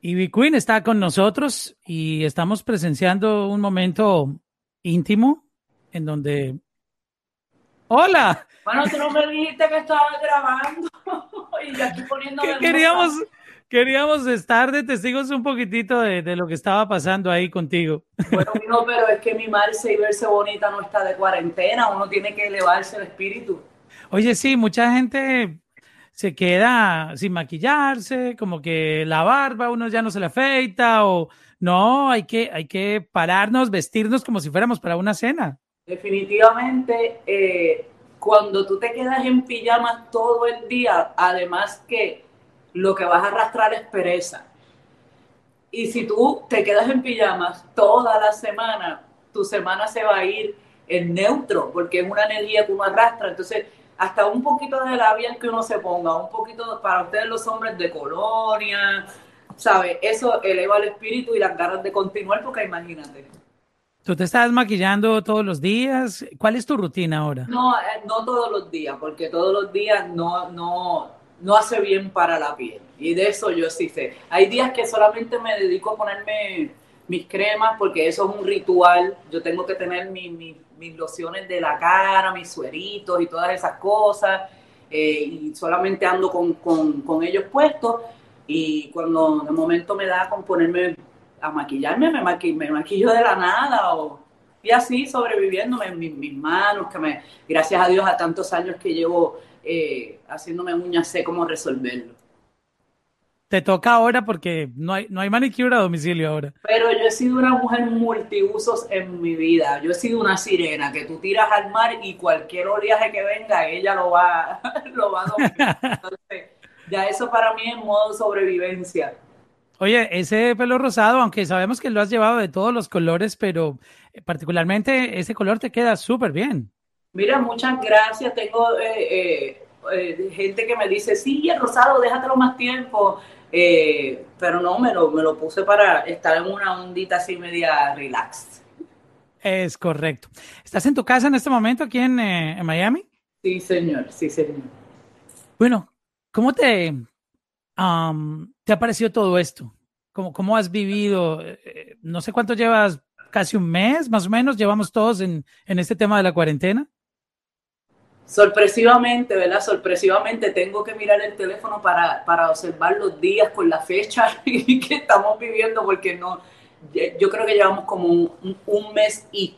Ivy Queen está con nosotros y estamos presenciando un momento íntimo en donde... ¡Hola! Bueno, tú no me dijiste que estabas grabando y yo aquí poniéndome... Queríamos, queríamos estar de testigos un poquitito de, de, lo que estaba pasando ahí contigo. Bueno, no, pero es que mimarse y verse bonita no está de cuarentena, uno tiene que elevarse el espíritu. Oye, sí, mucha gente se queda sin maquillarse, como que la barba uno ya no se la afeita o no, hay que, hay que pararnos, vestirnos como si fuéramos para una cena. Definitivamente, eh, cuando tú te quedas en pijamas todo el día, además que lo que vas a arrastrar es pereza. Y si tú te quedas en pijamas toda la semana, tu semana se va a ir en neutro, porque es una energía que uno arrastra. Entonces, hasta un poquito de labial que uno se ponga, un poquito para ustedes los hombres de colonia, ¿sabe? Eso eleva el espíritu y las ganas de continuar, porque imagínate. ¿Tú te estás maquillando todos los días? ¿Cuál es tu rutina ahora? No, eh, no todos los días, porque todos los días no, no, no hace bien para la piel. Y de eso yo sí sé. Hay días que solamente me dedico a ponerme mis cremas, porque eso es un ritual. Yo tengo que tener mi, mi mis lociones de la cara, mis sueritos y todas esas cosas. Eh, y solamente ando con, con, con, ellos puestos. Y cuando de momento me da con ponerme a maquillarme, me, me maquillo de la nada. O, y así sobreviviéndome en mis, mis, manos, que me, gracias a Dios a tantos años que llevo eh, haciéndome uñas, sé cómo resolverlo te toca ahora porque no hay, no hay manicure a domicilio ahora. Pero yo he sido una mujer multiusos en mi vida. Yo he sido una sirena que tú tiras al mar y cualquier oleaje que venga, ella lo va, lo va a dominar. Entonces, ya eso para mí es modo sobrevivencia. Oye, ese pelo rosado, aunque sabemos que lo has llevado de todos los colores, pero eh, particularmente ese color te queda súper bien. Mira, muchas gracias. Tengo eh, eh, gente que me dice, sí, el rosado, déjatelo más tiempo. Eh, pero no, me lo, me lo puse para estar en una ondita así media relax. Es correcto. ¿Estás en tu casa en este momento aquí en, eh, Miami? Sí, señor, sí, señor. Bueno, ¿cómo te, um, te ha parecido todo esto? ¿Cómo, ¿Cómo has vivido? Eh, no sé cuánto llevas, casi un mes más o menos, llevamos todos en, en este tema de la cuarentena sorpresivamente, ¿verdad? Sorpresivamente tengo que mirar el teléfono para, para observar los días con la fecha que estamos viviendo, porque no, yo creo que llevamos como un, mes y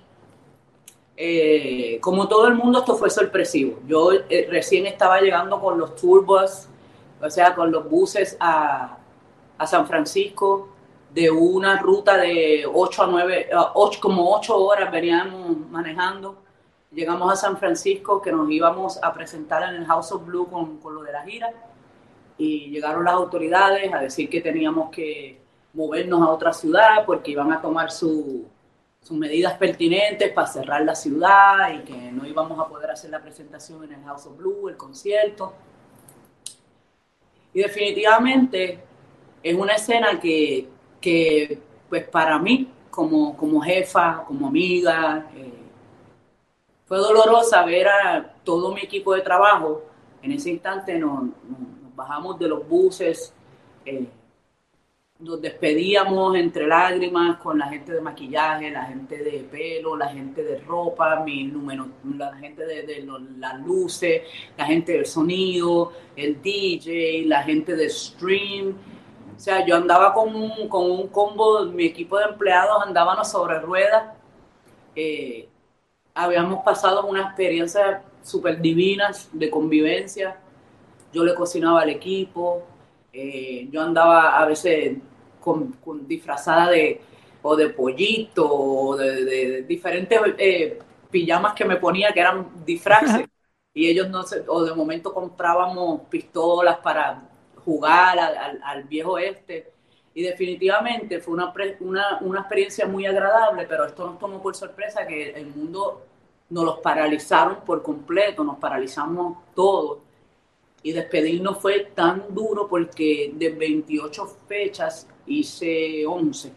eh, como todo el mundo esto fue sorpresivo. Yo eh, recién estaba llegando con los turbos, o sea, con los buses a, a San Francisco de una ruta de 8 a 9, 8, como 8 horas veníamos manejando Llegamos a San Francisco que nos íbamos a presentar en el House of Blue con, con lo de la gira y llegaron las autoridades a decir que teníamos que movernos a otra ciudad porque iban a tomar sus medidas pertinentes para cerrar la ciudad y que no íbamos a poder hacer la presentación en el House of Blue, el concierto. Y definitivamente es una escena que, que pues para mí, como, como jefa, como amiga, eh, fue dolorosa ver a todo mi equipo de trabajo. En ese instante nos, bajamos de los buses, eh, nos despedíamos entre lágrimas con la gente de maquillaje, la gente de pelo, la gente de ropa, mi número, la gente de, las luces, la gente del sonido, el DJ, la gente de stream. O sea, yo andaba con un, con un combo, mi equipo de empleados andábamos sobre ruedas. Eh, habíamos pasado una experiencia súper divinas de convivencia. Yo le cocinaba al equipo, eh, yo andaba a veces con, disfrazada de o de pollito o de, diferentes eh, pijamas que me ponía que eran disfraces. Y ellos no sé, o de momento comprábamos pistolas para jugar al, al viejo este. Y definitivamente fue una, una, una, experiencia muy agradable, pero esto nos tomó por sorpresa que el mundo nos los paralizaron por completo, nos paralizamos todos. Y despedirnos fue tan duro porque de 28 fechas hice 11.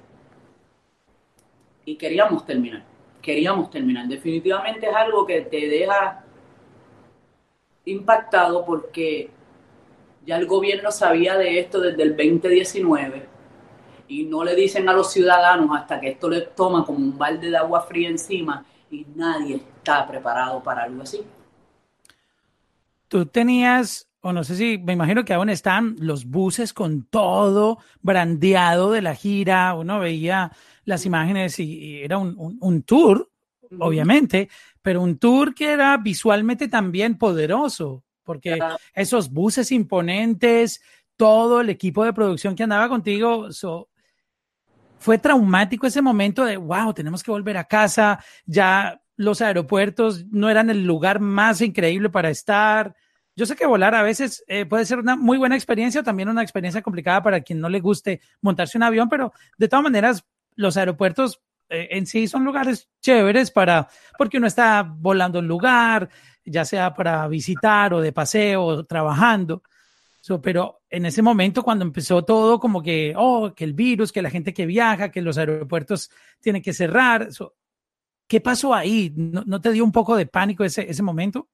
Y queríamos terminar, queríamos terminar. Definitivamente es algo que te deja impactado porque ya el gobierno sabía de esto desde el 2019 y no le dicen a los ciudadanos hasta que esto les toma como un balde de agua fría encima y nadie está preparado para algo así. Tú tenías, o no sé si, me imagino que aún están los buses con todo brandeado de la gira, uno veía las imágenes y, era un, tour, obviamente, pero un tour que era visualmente también poderoso, porque esos buses imponentes, todo el equipo de producción que andaba contigo, fue traumático ese momento de, wow, tenemos que volver a casa, ya los aeropuertos no eran el lugar más increíble para estar. Yo sé que volar a veces eh, puede ser una muy buena experiencia o también una experiencia complicada para quien no le guste montarse un avión, pero de todas maneras, los aeropuertos eh, en sí son lugares chéveres para, porque uno está volando un lugar, ya sea para visitar o de paseo o trabajando pero en ese momento cuando empezó todo como que, oh, que el virus, que la gente que viaja, que los aeropuertos tienen que cerrar, ¿qué pasó ahí? ¿No, te dio un poco de pánico ese, ese momento?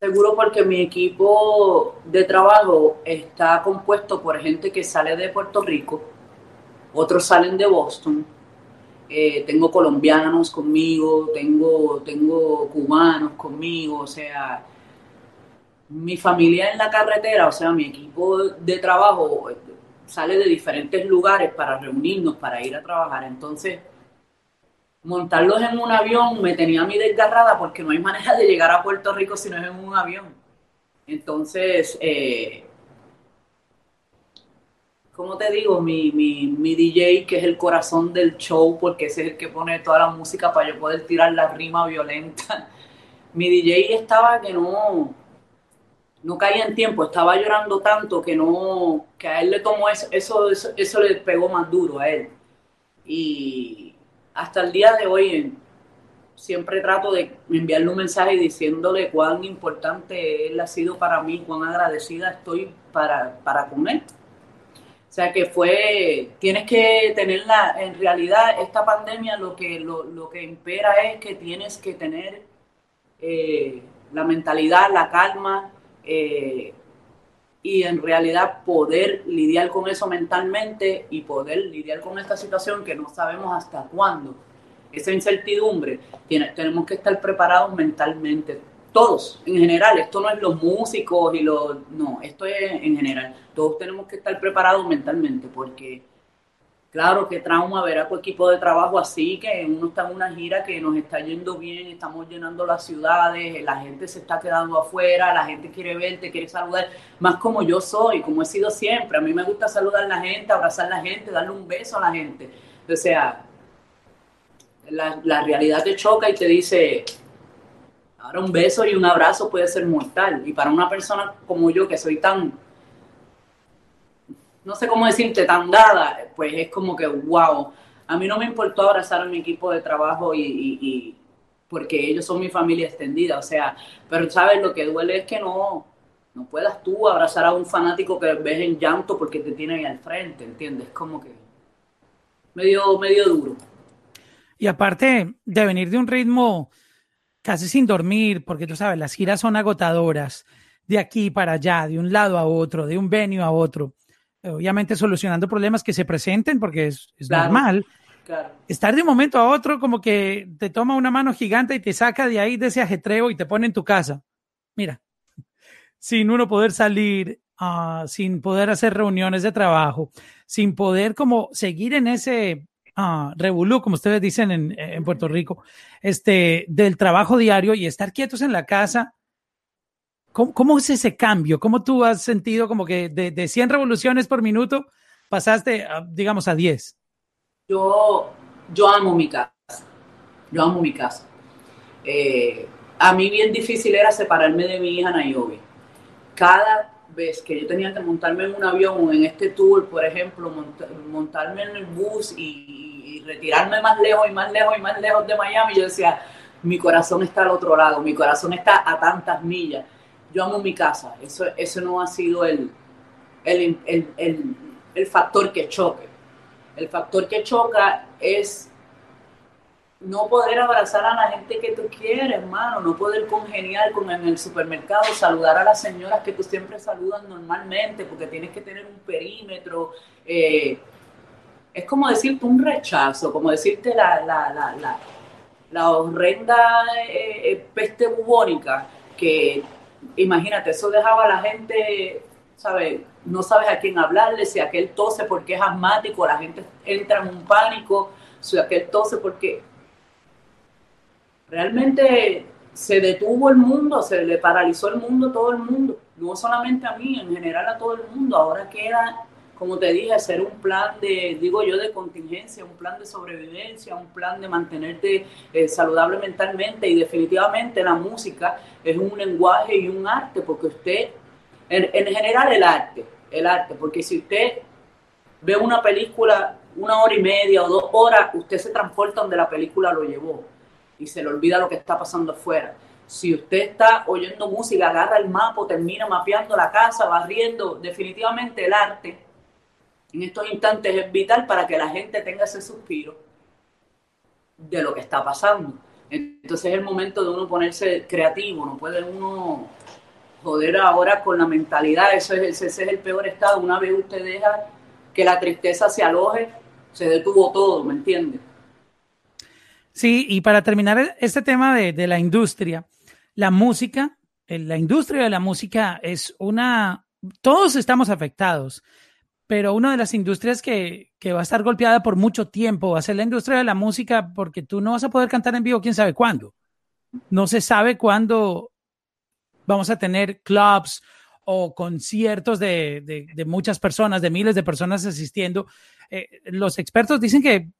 Seguro porque mi equipo de trabajo está compuesto por gente que sale de Puerto Rico, otros salen de Boston, eh, tengo colombianos conmigo, tengo, tengo cubanos conmigo, o sea, mi familia en la carretera, o sea, mi equipo de trabajo sale de diferentes lugares para reunirnos, para ir a trabajar. Entonces, montarlos en un avión me tenía a mí desgarrada porque no hay manera de llegar a Puerto Rico si no es en un avión. Entonces, eh, te digo, mi, mi, mi, DJ, que es el corazón del show, porque es el que pone toda la música para yo poder tirar la rima violenta, mi DJ estaba que no, no caía en tiempo, estaba llorando tanto que no, que a él le tomó eso, eso, eso, le pegó más duro a él. Y hasta el día de hoy siempre trato de enviarle un mensaje diciéndole cuán importante él ha sido para mí, cuán agradecida estoy para, para con él. O sea que fue, tienes que tenerla, en realidad esta pandemia lo que, lo, que impera es que tienes que tener eh, la mentalidad, la calma, eh, y en realidad poder lidiar con eso mentalmente y poder lidiar con esta situación que no sabemos hasta cuándo. Esa incertidumbre, tenemos que estar preparados mentalmente. Todos, en general, esto no es los músicos y los... No, esto es en general. Todos tenemos que estar preparados mentalmente porque Claro, qué trauma ver a tu equipo de trabajo así, que uno está en una gira que nos está yendo bien, estamos llenando las ciudades, la gente se está quedando afuera, la gente quiere verte, quiere saludar, más como yo soy, como he sido siempre. A mí me gusta saludar a la gente, abrazar a la gente, darle un beso a la gente. O sea, la, la realidad te choca y te dice, ahora un beso y un abrazo puede ser mortal. Y para una persona como yo, que soy tan no sé cómo decirte, tan dada, pues es como que, wow, a mí no me importó abrazar a mi equipo de trabajo y, porque ellos son mi familia extendida, o sea, pero sabes, lo que duele es que no, no puedas tú abrazar a un fanático que ves en llanto porque te tiene ahí al frente, ¿entiendes? Como que medio, medio duro. Y aparte de venir de un ritmo casi sin dormir, porque tú sabes, las giras son agotadoras, de aquí para allá, de un lado a otro, de un venio a otro obviamente solucionando problemas que se presenten porque es, normal. Estar de un momento a otro como que te toma una mano gigante y te saca de ahí de ese ajetreo y te pone en tu casa. Mira, sin uno poder salir, ah, sin poder hacer reuniones de trabajo, sin poder como seguir en ese uh, revolú, como ustedes dicen en, en Puerto Rico, este, del trabajo diario y estar quietos en la casa ¿Cómo, es ese cambio? ¿Cómo tú has sentido como que de, de 100 revoluciones por minuto pasaste, a, digamos, a 10? Yo, yo amo mi casa. Yo amo mi casa. Eh, a mí bien difícil era separarme de mi hija Nayobi. Cada vez que yo tenía que montarme en un avión o en este tour, por ejemplo, montarme en el bus y, y, retirarme más lejos y más lejos y más lejos de Miami, yo decía, mi corazón está al otro lado, mi corazón está a tantas millas yo amo mi casa. Eso, eso no ha sido el, el, factor que choque. El factor que choca es no poder abrazar a la gente que tú quieres, hermano, no poder congeniar con en el supermercado, saludar a las señoras que tú siempre saludas normalmente, porque tienes que tener un perímetro. Eh, es como decirte un rechazo, como decirte la, la, la, la, la horrenda eh, eh, peste bubónica, que imagínate, eso dejaba a la gente, ¿sabes? No sabes a quién hablarle, si aquel tose porque es asmático, la gente entra en un pánico, si aquel tose porque realmente se detuvo el mundo, se le paralizó el mundo, todo el mundo, no solamente a mí, en general a todo el mundo. Ahora queda, como te dije, hacer un plan de, digo yo, de contingencia, un plan de sobrevivencia, un plan de mantenerte eh, saludable mentalmente. Y definitivamente la música es un lenguaje y un arte, porque usted, en, en general el arte, el arte, porque si usted ve una película una hora y media o dos horas, usted se transporta donde la película lo llevó y se le olvida lo que está pasando afuera. Si usted está oyendo música, agarra el mapa, termina mapeando la casa, barriendo, definitivamente el arte en estos instantes es vital para que la gente tenga ese suspiro de lo que está pasando. Entonces es el momento de uno ponerse creativo, no puede uno joder ahora con la mentalidad, eso es, ese es el peor estado. Una vez usted deja que la tristeza se aloje, se detuvo todo, ¿me entiende? Sí, y para terminar este tema de, la industria, la música, eh, la industria de la música es una, todos estamos afectados, pero una de las industrias que, que, va a estar golpeada por mucho tiempo va a ser la industria de la música porque tú no vas a poder cantar en vivo quién sabe cuándo. No se sabe cuándo vamos a tener clubs o conciertos de, de, muchas personas, de miles de personas asistiendo. Eh, los expertos dicen que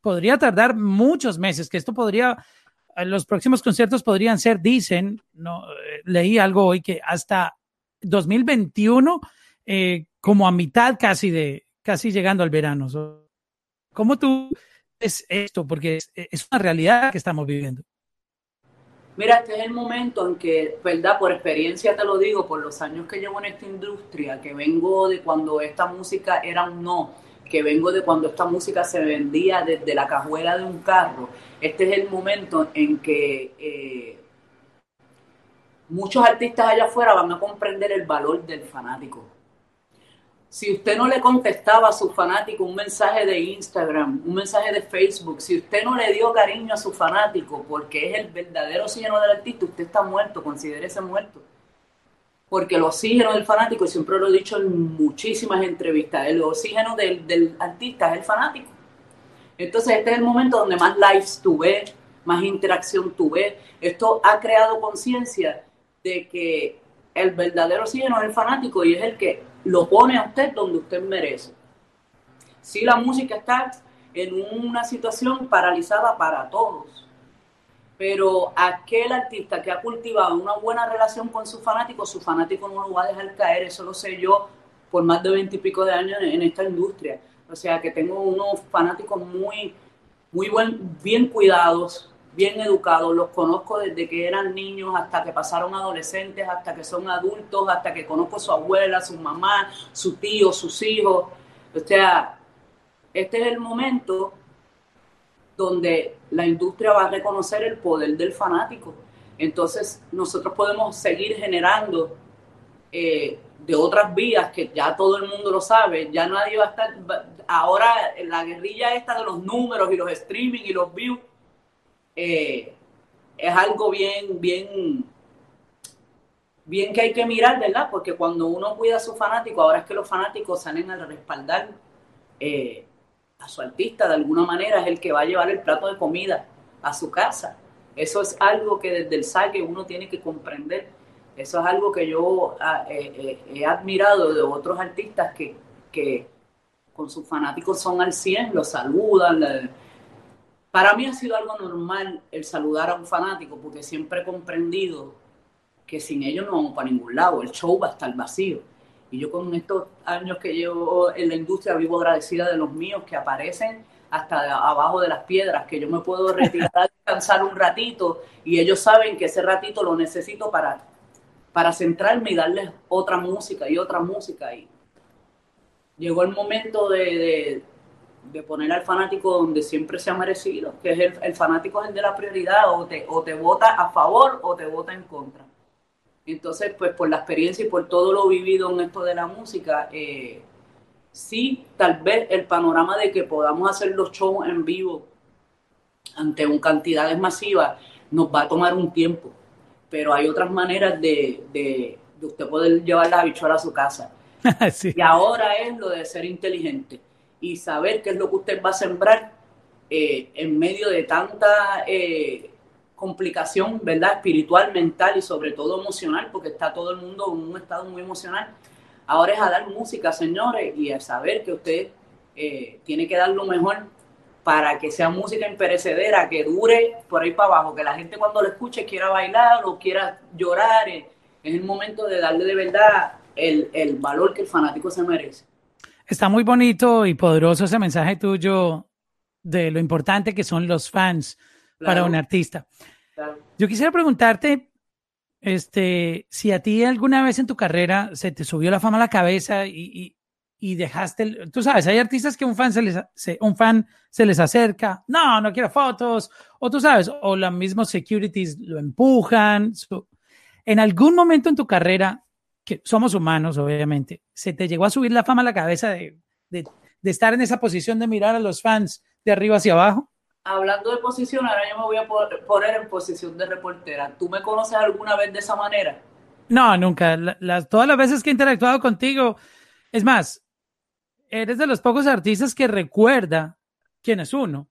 podría tardar muchos meses, que esto podría, eh, los próximos conciertos podrían ser, dicen, no, eh, leí algo hoy que hasta 2021, eh, como a mitad casi de, casi llegando al verano. ¿Cómo tú ves esto? Porque es, es, una realidad que estamos viviendo. Mira, este es el momento en que, ¿verdad? Por experiencia te lo digo, por los años que llevo en esta industria, que vengo de cuando esta música era un no que vengo de cuando esta música se vendía desde la cajuela de un carro. Este es el momento en que eh, muchos artistas allá afuera van a comprender el valor del fanático. Si usted no le contestaba a su fanático un mensaje de Instagram, un mensaje de Facebook, si usted no le dio cariño a su fanático porque es el verdadero oxígeno del artista, usted está muerto, considérese muerto porque el oxígeno del fanático, y siempre lo he dicho en muchísimas entrevistas, el oxígeno del, artista es el fanático. Entonces este es el momento donde más lives tú ves, más interacción tú ves. Esto ha creado conciencia de que el verdadero oxígeno es el fanático y es el que lo pone a usted donde usted merece. Si la música está en una situación paralizada para todos, pero aquel artista que ha cultivado una buena relación con su fanático, su fanático no lo va a dejar caer, eso lo sé yo por más de veintipico de años en, esta industria. O sea que tengo unos fanáticos muy, muy buen, bien cuidados, bien educados, los conozco desde que eran niños hasta que pasaron adolescentes, hasta que son adultos, hasta que conozco a su abuela, su mamá, su tío, sus hijos. O sea, este es el momento donde la industria va a reconocer el poder del fanático. Entonces nosotros podemos seguir generando eh, de otras vías que ya todo el mundo lo sabe, ya nadie va a estar, ahora la guerrilla esta de los números y los streaming y los views eh, es algo bien, bien, bien que hay que mirar, ¿verdad? Porque cuando uno cuida a su fanático, ahora es que los fanáticos salen a respaldar eh, a su artista de alguna manera es el que va a llevar el plato de comida a su casa. Eso es algo que desde el saque uno tiene que comprender. Eso es algo que yo ah, eh, he admirado de otros artistas que, que, con sus fanáticos son al 100, los saludan. Para mí ha sido algo normal el saludar a un fanático porque siempre he comprendido que sin ellos no vamos para ningún lado, el show va a estar vacío. Y yo con estos años que llevo en la industria vivo agradecida de los míos que aparecen hasta abajo de las piedras, que yo me puedo retirar, descansar un ratito y ellos saben que ese ratito lo necesito para, para centrarme y darles otra música y otra música. Y llegó el momento de, de, poner al fanático donde siempre se ha merecido, que es el, el fanático es el de la prioridad, o te, o te vota a favor o te vota en contra. Entonces, pues por la experiencia y por todo lo vivido en esto de la música, eh, sí, tal vez el panorama de que podamos hacer los shows en vivo ante un cantidades masivas nos va a tomar un tiempo, pero hay otras maneras de, de, usted poder llevar la bichuela a su casa. Y ahora es lo de ser inteligente y saber qué es lo que usted va a sembrar eh, en medio de tanta eh, complicación, ¿verdad? Espiritual, mental y sobre todo emocional, porque está todo el mundo en un estado muy emocional. Ahora es a dar música, señores, y a saber que usted eh, tiene que dar lo mejor para que sea música imperecedera, que dure por ahí para abajo, que la gente cuando lo escuche quiera bailar o quiera llorar. Es el momento de darle de verdad el, el valor que el fanático se merece. Está muy bonito y poderoso ese mensaje tuyo de lo importante que son los fans para un artista. Yo quisiera preguntarte, este, si a ti alguna vez en tu carrera se te subió la fama a la cabeza y, y, dejaste, tú sabes, hay artistas que un fan se les, un fan se les acerca, no, no quiero fotos, o tú sabes, o los mismos securities lo empujan. en algún momento en tu carrera, que somos humanos, obviamente, se te llegó a subir la fama a la cabeza de, de, de estar en esa posición de mirar a los fans de arriba hacia abajo? Hablando de posición, ahora yo me voy a poner en posición de reportera. ¿Tú me conoces alguna vez de esa manera? No, nunca. todas las veces que he interactuado contigo, es más, eres de los pocos artistas que recuerda quién es uno.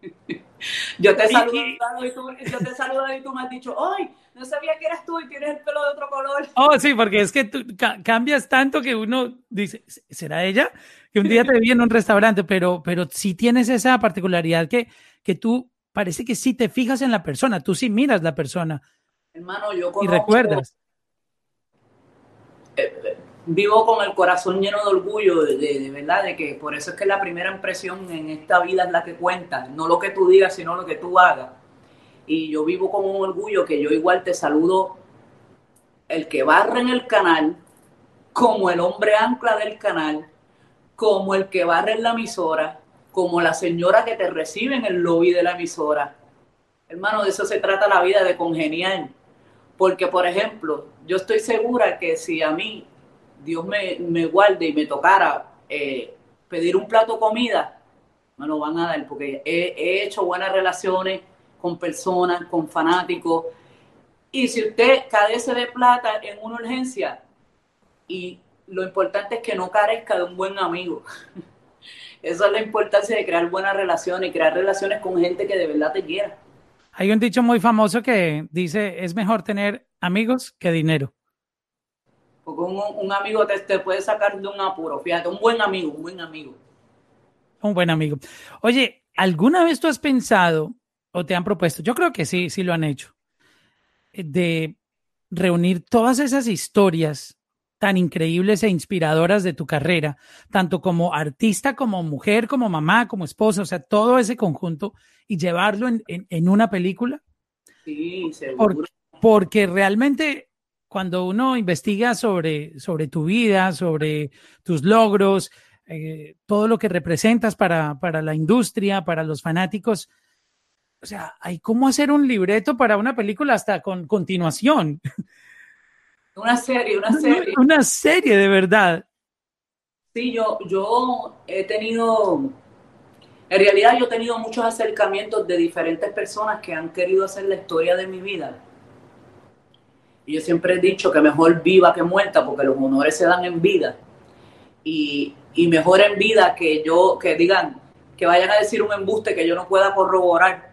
yo te saludo y tú, yo te saludo y tú me has dicho, ¡ay! No sabía que eras tú y tienes el pelo de otro color. Oh, sí, porque es que tú cambias tanto que uno dice, ¿será ella? Que un día te vi en un restaurante, pero, pero sí tienes esa particularidad que, que tú parece que sí te fijas en la persona, tú sí miras la persona. Hermano, yo conozco, Y recuerdas. Eh, eh, vivo con el corazón lleno de orgullo, de, verdad, de que por eso es que la primera impresión en esta vida es la que cuenta, no lo que tú digas, sino lo que tú hagas. Y yo vivo con un orgullo que yo igual te saludo el que barre en el canal, como el hombre ancla del canal, como el que barre en la emisora, como la señora que te recibe en el lobby de la emisora. Hermano, de eso se trata la vida, de congeniar. Porque, por ejemplo, yo estoy segura que si a mí Dios me, me guarde y me tocara eh, pedir un plato de comida, me lo van a dar, porque he, hecho buenas relaciones con personas, con fanáticos. Y si usted carece de plata en una urgencia, y lo importante es que no carezca de un buen amigo. Esa es la importancia de crear buenas relaciones crear relaciones con gente que de verdad te quiera. Hay un dicho muy famoso que dice, es mejor tener amigos que dinero. Porque un, amigo te, puede sacar de un apuro. Fíjate, un buen amigo, un buen amigo. Un buen amigo. Oye, ¿alguna vez tú has pensado o te han propuesto? Yo creo que sí, sí lo han hecho. De reunir todas esas historias tan increíbles e inspiradoras de tu carrera, tanto como artista, como mujer, como mamá, como esposa, o sea, todo ese conjunto y llevarlo en, en, una película. Sí, seguro. porque realmente cuando uno investiga sobre, sobre tu vida, sobre tus logros, eh, todo lo que representas para, para la industria, para los fanáticos, o sea, hay cómo hacer un libreto para una película hasta con continuación. Una serie, una serie. Una, serie, de verdad. Sí, yo, yo he tenido, en realidad yo he tenido muchos acercamientos de diferentes personas que han querido hacer la historia de mi vida yo siempre he dicho que mejor viva que muerta, porque los honores se dan en vida. Y, mejor en vida que yo, que digan, que vayan a decir un embuste que yo no pueda corroborar.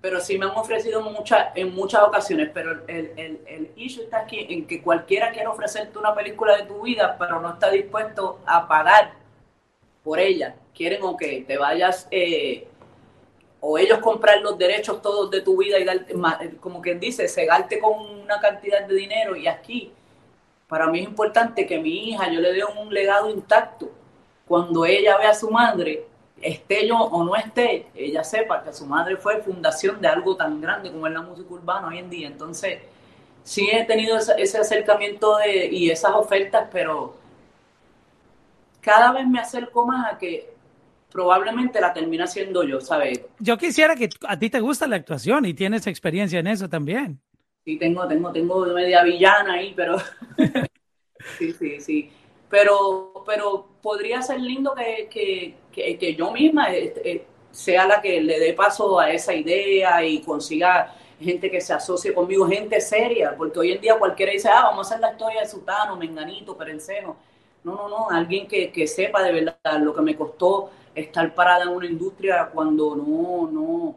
Pero sí me han ofrecido muchas, en muchas ocasiones, pero el, el, el issue está aquí en que cualquiera quiere ofrecerte una película de tu vida, pero no está dispuesto a pagar por ella. Quieren o que te vayas eh, o ellos comprar los derechos todos de tu vida y darte, como quien dice, cegarte con una cantidad de dinero y aquí, para mí es importante que mi hija yo le dé un legado intacto. Cuando ella vea a su madre, esté yo o no esté, ella sepa que su madre fue fundación de algo tan grande como es la música urbana hoy en día. Entonces, sí he tenido ese, acercamiento de, y esas ofertas, pero cada vez me acerco más a que probablemente la termina siendo yo, ¿sabes? Yo quisiera que a ti te gusta la actuación y tienes experiencia en eso también. Sí, tengo, tengo, tengo media villana ahí, pero sí, sí, sí. pero, pero podría ser lindo que, que, que, que yo misma este, sea la que le dé paso a esa idea y consiga gente que se asocie conmigo, gente seria, porque hoy en día cualquiera dice, ah, vamos a hacer la historia de Sutano, Menganito, Perenceno. No, no, no, alguien que, que sepa de verdad lo que me costó estar parada en una industria cuando no, no,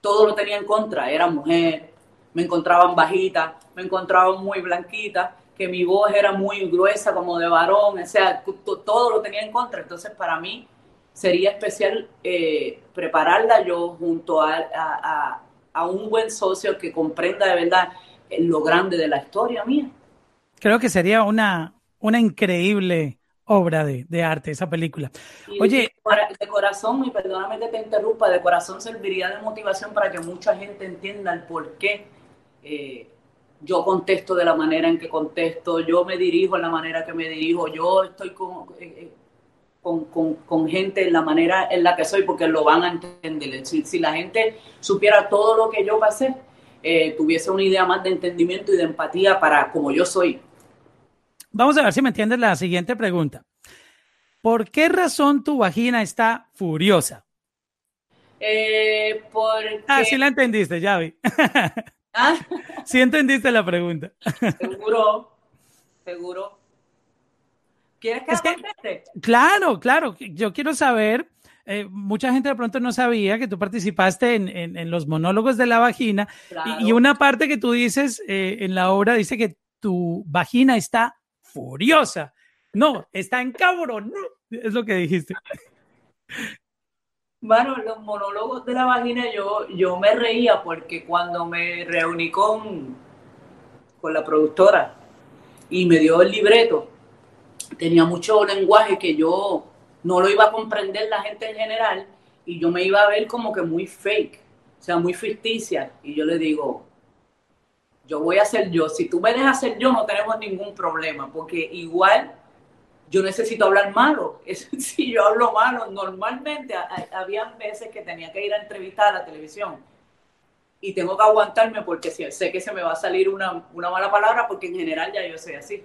todo lo tenía en contra, era mujer, me encontraban bajita, me encontraban muy blanquita, que mi voz era muy gruesa como de varón, o sea, todo lo tenía en contra. Entonces, para mí sería especial eh, prepararla yo junto a, a, un buen socio que comprenda de verdad lo grande de la historia mía. Creo que sería una, una increíble obra de, de, arte, esa película. Oye, de corazón, y perdóname que te interrumpa, de corazón serviría de motivación para que mucha gente entienda el por qué eh, yo contesto de la manera en que contesto, yo me dirijo en la manera que me dirijo, yo estoy con, eh, con, con, con, gente en la manera en la que soy, porque lo van a entender. Si, si la gente supiera todo lo que yo pasé, eh, tuviese una idea más de entendimiento y de empatía para como yo soy. Vamos a ver si me entiendes la siguiente pregunta. ¿Por qué razón tu vagina está furiosa? Eh, porque... Ah, sí la entendiste, ya vi. ¿Ah? Sí entendiste la pregunta. Seguro, seguro. ¿Quieres que, es Claro, claro. Yo quiero saber, eh, mucha gente de pronto no sabía que tú participaste en, en, los monólogos de la vagina y, una parte que tú dices eh, en la obra dice que tu vagina está furiosa. No, está en cabrón. Es lo que dijiste. Bueno, los monólogos de la vagina yo, yo me reía porque cuando me reuní con, con la productora y me dio el libreto, tenía mucho lenguaje que yo no lo iba a comprender la gente en general y yo me iba a ver como que muy fake, o sea, muy ficticia. Y yo le digo, yo voy a ser yo, si tú me dejas ser yo no tenemos ningún problema, porque igual yo necesito hablar malo. si yo hablo malo, normalmente había veces que tenía que ir a entrevistar a la televisión y tengo que aguantarme porque sé que se me va a salir una, mala palabra porque en general ya yo soy así.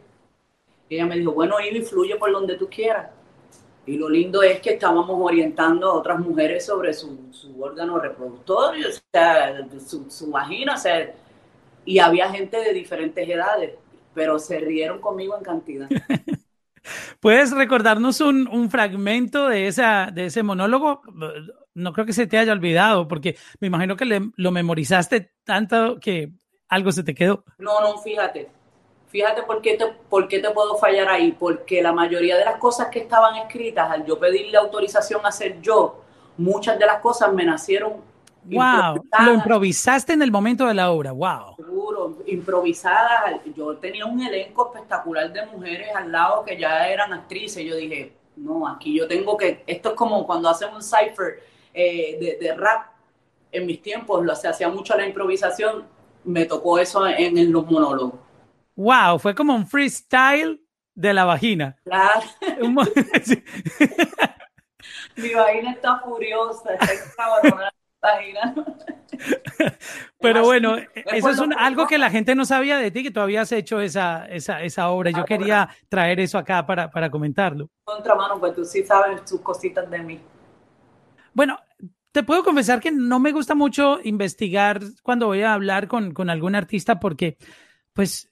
Y ella me dijo, bueno, Ivy, fluye por donde tú quieras. Y lo lindo es que estábamos orientando a otras mujeres sobre su, su órgano reproductor, o sea, su, su vagina, o sea, y había gente de diferentes edades, pero se rieron conmigo en cantidad. ¿Puedes recordarnos un, fragmento de, esa, de ese monólogo? No creo que se te haya olvidado, porque me imagino que lo memorizaste tanto que algo se te quedó. No, no, fíjate. Fíjate por qué, te, por qué te puedo fallar ahí. Porque la mayoría de las cosas que estaban escritas, al yo pedirle autorización a hacer yo, muchas de las cosas me nacieron Wow, lo improvisaste en el momento de la obra, wow. Seguro, improvisadas. Yo tenía un elenco espectacular de mujeres al lado que ya eran actrices. Yo dije, no, aquí yo tengo que. Esto es como cuando hacen un cipher eh, de, rap. En mis tiempos lo se hacía mucho la improvisación. Me tocó eso en, en los monólogos. Wow, fue como un freestyle de la vagina. Claro. Mi vagina está furiosa, está Pero bueno, eso es algo que la gente no sabía de ti, que tú habías hecho esa, esa, esa obra. Yo ah, quería traer eso acá para, para comentarlo. Contramano, pues tú sí sabes sus cositas de mí. Bueno, te puedo confesar que no me gusta mucho investigar cuando voy a hablar con, con algún artista porque, pues,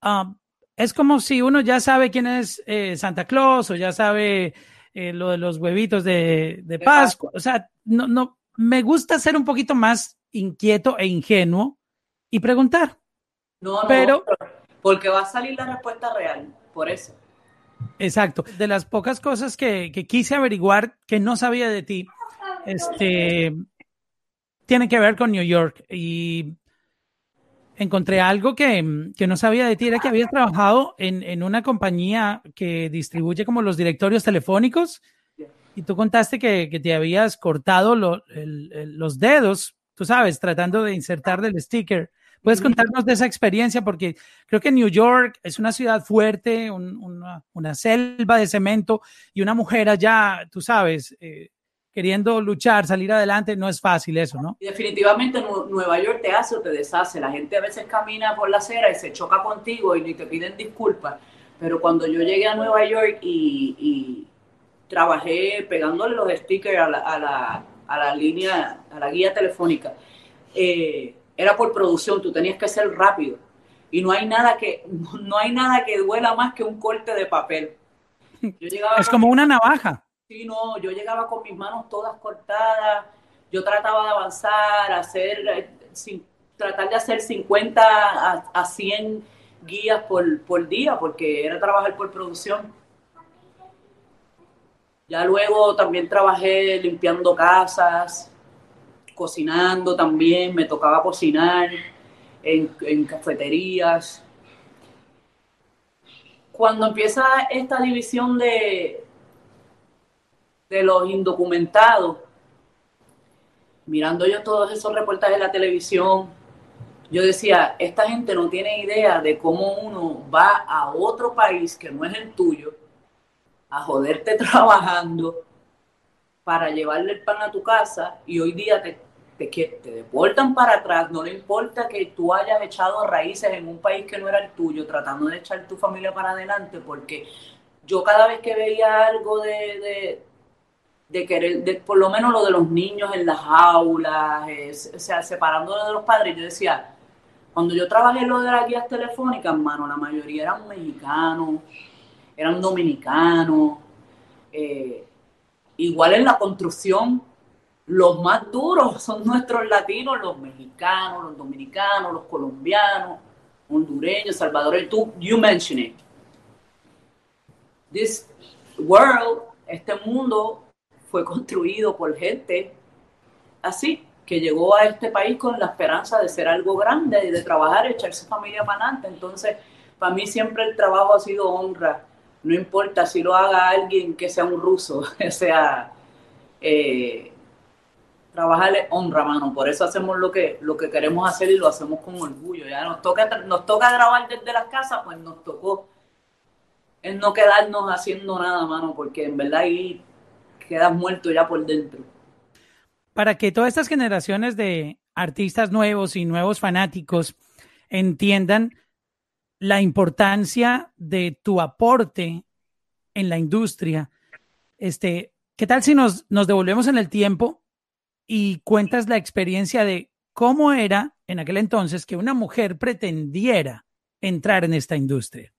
ah, es como si uno ya sabe quién es eh, Santa Claus o ya sabe eh, lo de los huevitos de, de Pascua. O sea, no, no, me gusta ser un poquito más inquieto e ingenuo y preguntar. No, no, pero porque va a salir la respuesta real, por eso. Exacto. De las pocas cosas que, quise averiguar que no sabía de ti, este, tiene que ver con New York y encontré algo que, no sabía de ti, era que habías trabajado en, en, una compañía que distribuye como los directorios telefónicos y tú contaste que, que te habías cortado los dedos, tú sabes, tratando de insertar el sticker. ¿Puedes contarnos de esa experiencia? Porque creo que New York es una ciudad fuerte, una, una, selva de cemento y una mujer allá, tú sabes, eh, queriendo luchar, salir adelante, no es fácil eso, ¿no? definitivamente Nueva York te hace o te deshace. La gente a veces camina por la acera y se choca contigo y ni te piden disculpas. Pero cuando yo llegué a Nueva York y, trabajé pegándole los stickers a la, a la, línea, a la guía telefónica, eh, era por producción, tú tenías que ser rápido. Y no hay nada que, no hay nada que duela más que un corte de papel. es como una navaja. Sí, no, yo llegaba con mis manos todas cortadas, yo trataba de avanzar, hacer, eh, tratar de hacer 50 a, 100 guías por, por día, porque era trabajar por producción. Ya luego también trabajé limpiando casas, cocinando también, me tocaba cocinar en, en cafeterías. Cuando empieza esta división de, de los indocumentados, mirando yo todos esos reportajes de la televisión, yo decía, esta gente no tiene idea de cómo uno va a otro país que no es el tuyo, a joderte trabajando para llevarle el pan a tu casa y hoy día te, te, te deportan para atrás, no le importa que tú hayas echado raíces en un país que no era el tuyo, tratando de echar tu familia para adelante, porque yo cada vez que veía algo de de querer, de, por lo menos lo de los niños en las aulas, o sea, separándolo de los padres, yo decía, cuando yo trabajé lo de las guías telefónicas, hermano, la mayoría eran mexicanos, eran dominicanos, eh, igual en la construcción, los más duros son nuestros latinos, los mexicanos, los dominicanos, los colombianos, hondureños, salvadoreños, tú, you mentioned it. This world, este mundo fue construido por gente así, que llegó a este país con la esperanza de ser algo grande y de trabajar, echar su familia para adelante. Entonces, para mí siempre el trabajo ha sido honra. No importa si lo haga alguien que sea un ruso, o sea, eh, trabajarle honra, mano. Por eso hacemos lo que, lo que queremos hacer y lo hacemos con orgullo. Ya nos toca, nos toca grabar desde las casas, pues nos tocó es no quedarnos haciendo nada, mano, porque en verdad ahí quedas muerto ya por dentro. Para que todas estas generaciones de artistas nuevos y nuevos fanáticos entiendan la importancia de tu aporte en la industria, este, ¿qué tal si nos, nos devolvemos en el tiempo y cuentas la experiencia de cómo era en aquel entonces que una mujer pretendiera entrar en esta industria?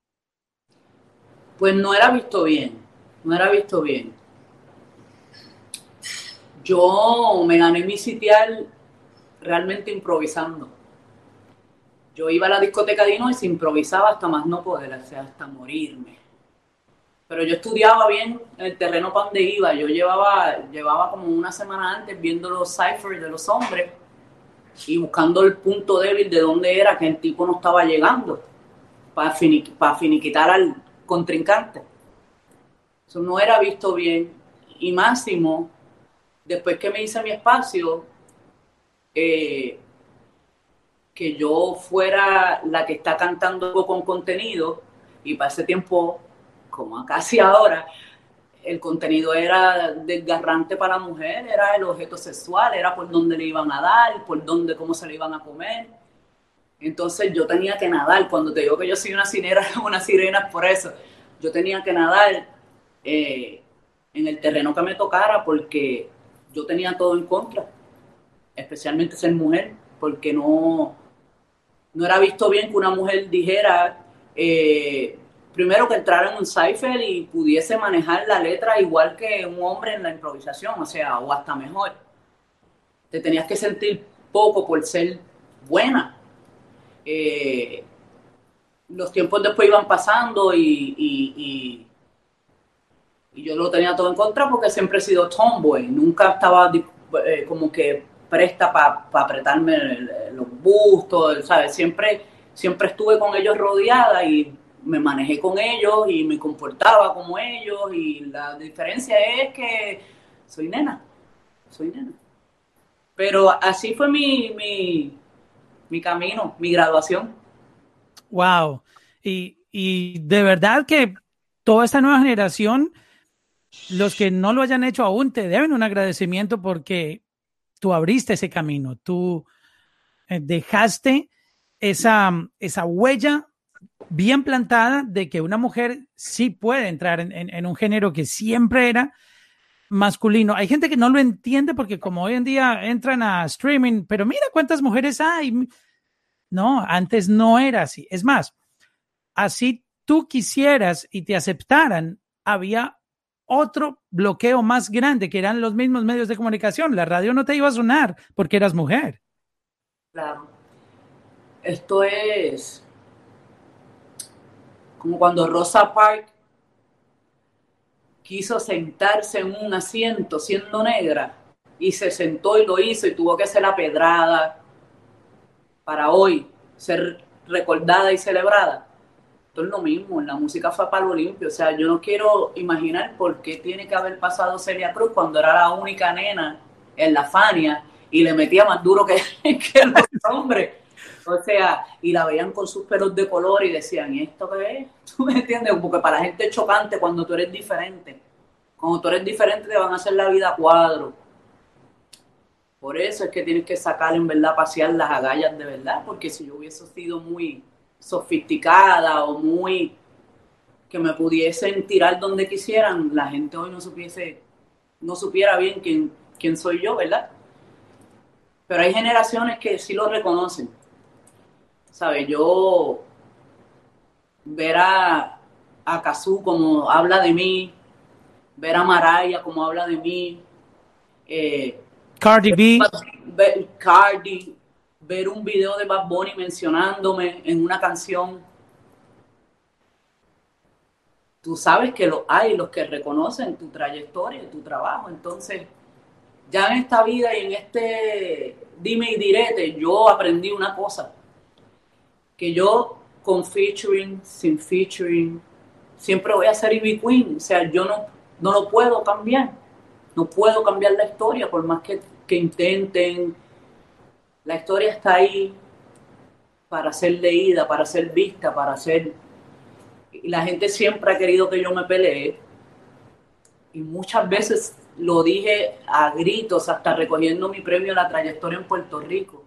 Pues no era visto bien, no era visto bien. Yo me gané mi sitial realmente improvisando. Yo iba a la discoteca de y se improvisaba hasta más no poder, o sea, hasta morirme. Pero yo estudiaba bien el terreno para donde iba. Yo llevaba, llevaba como una semana antes viendo los ciphers de los hombres y buscando el punto débil de dónde era que el tipo no estaba llegando para, para finiquitar al contrincante. Eso no era visto bien. Y máximo, después que me hice mi espacio, eh, que yo fuera la que está cantando con contenido, y para ese tiempo, como casi ahora, el contenido era desgarrante para la mujer, era el objeto sexual, era por dónde le iban a dar, por dónde, cómo se le iban a comer. Entonces yo tenía que nadar, cuando te digo que yo soy una sirena, una sirena por eso, yo tenía que nadar eh, en el terreno que me tocara porque yo tenía todo en contra, especialmente ser mujer, porque no, no era visto bien que una mujer dijera, eh, primero que entrara en un cipher y pudiese manejar la letra igual que un hombre en la improvisación, o sea, o hasta mejor. Te tenías que sentir poco por ser buena. Eh, los tiempos después iban pasando y y yo lo tenía todo en contra porque siempre he sido tomboy, nunca estaba eh, como que presta para apretarme los bustos, ¿sabes? Siempre, siempre estuve con ellos rodeada y me manejé con ellos y me comportaba como ellos y la diferencia es que soy nena, soy nena. Pero así fue mi, mi, mi camino, mi graduación. Wow. Y, y de verdad que toda esta nueva generación los que no lo hayan hecho aún te deben un agradecimiento porque tú abriste ese camino, tú eh, dejaste esa, esa huella bien plantada de que una mujer sí puede entrar en, un género que siempre era masculino. Hay gente que no lo entiende porque como hoy en día entran a streaming, pero mira cuántas mujeres hay. No, antes no era así. Es más, así tú quisieras y te aceptaran, había otro bloqueo más grande que eran los mismos medios de comunicación. La radio no te iba a sonar porque eras mujer. Claro. Esto es como cuando Rosa Parks quiso sentarse en un asiento siendo negra y se sentó y lo hizo y tuvo que hacer la pedrada para hoy ser recordada y celebrada. Esto es lo mismo, la música fue para lo limpio. O sea, yo no quiero imaginar por qué tiene que haber pasado Celia Cruz cuando era la única nena en la Fania y le metía más duro que, que los hombres. O sea, y la veían con sus pelos de color y decían, ¿y esto qué es? ¿Tú me entiendes? Porque para la gente es chocante cuando tú eres diferente. Cuando tú eres diferente te van a hacer la vida a cuadro. Por eso es que tienes que sacar en verdad, pasear las agallas de verdad, porque si yo hubiese sido muy sofisticada o muy que me pudiesen tirar donde quisieran, la gente hoy no supiese, no supiera bien quién, quién soy yo, ¿verdad? Pero hay generaciones que sí lo reconocen ¿sabes? Yo ver a, a Kazu como habla de mí, ver a Maraya como habla de mí, eh, Cardi B, ver, Cardi, ver un video de Bad Bunny mencionándome en una canción. Tú sabes que lo hay los que reconocen tu trayectoria y tu trabajo. Entonces, ya en esta vida y en este dime y direte, yo aprendí una cosa que yo con featuring, sin featuring, siempre voy a ser Ivy Queen. O sea, yo no, no lo puedo cambiar. No puedo cambiar la historia, por más que, que intenten. La historia está ahí para ser leída, para ser vista, para ser... Y la gente siempre ha querido que yo me pelee. Y muchas veces lo dije a gritos, hasta recogiendo mi premio a la trayectoria en Puerto Rico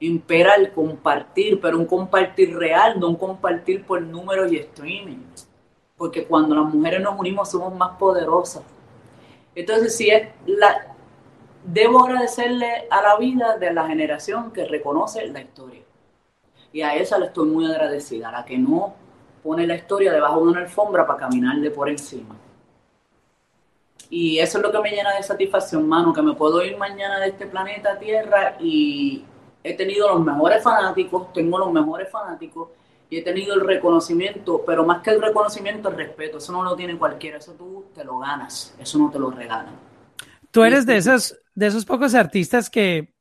impera el compartir, pero un compartir real, no un compartir por números y streaming. Porque cuando las mujeres nos unimos somos más poderosas. Entonces, si es la, debo agradecerle a la vida de la generación que reconoce la historia. Y a esa le estoy muy agradecida, a la que no pone la historia debajo de una alfombra para caminarle por encima. Y eso es lo que me llena de satisfacción, mano, que me puedo ir mañana de este planeta Tierra y he tenido los mejores fanáticos, tengo los mejores fanáticos y he tenido el reconocimiento, pero más que el reconocimiento, el respeto. Eso no lo tiene cualquiera, eso tú te lo ganas, eso no te lo regalan. Tú eres de esos, de esos pocos artistas que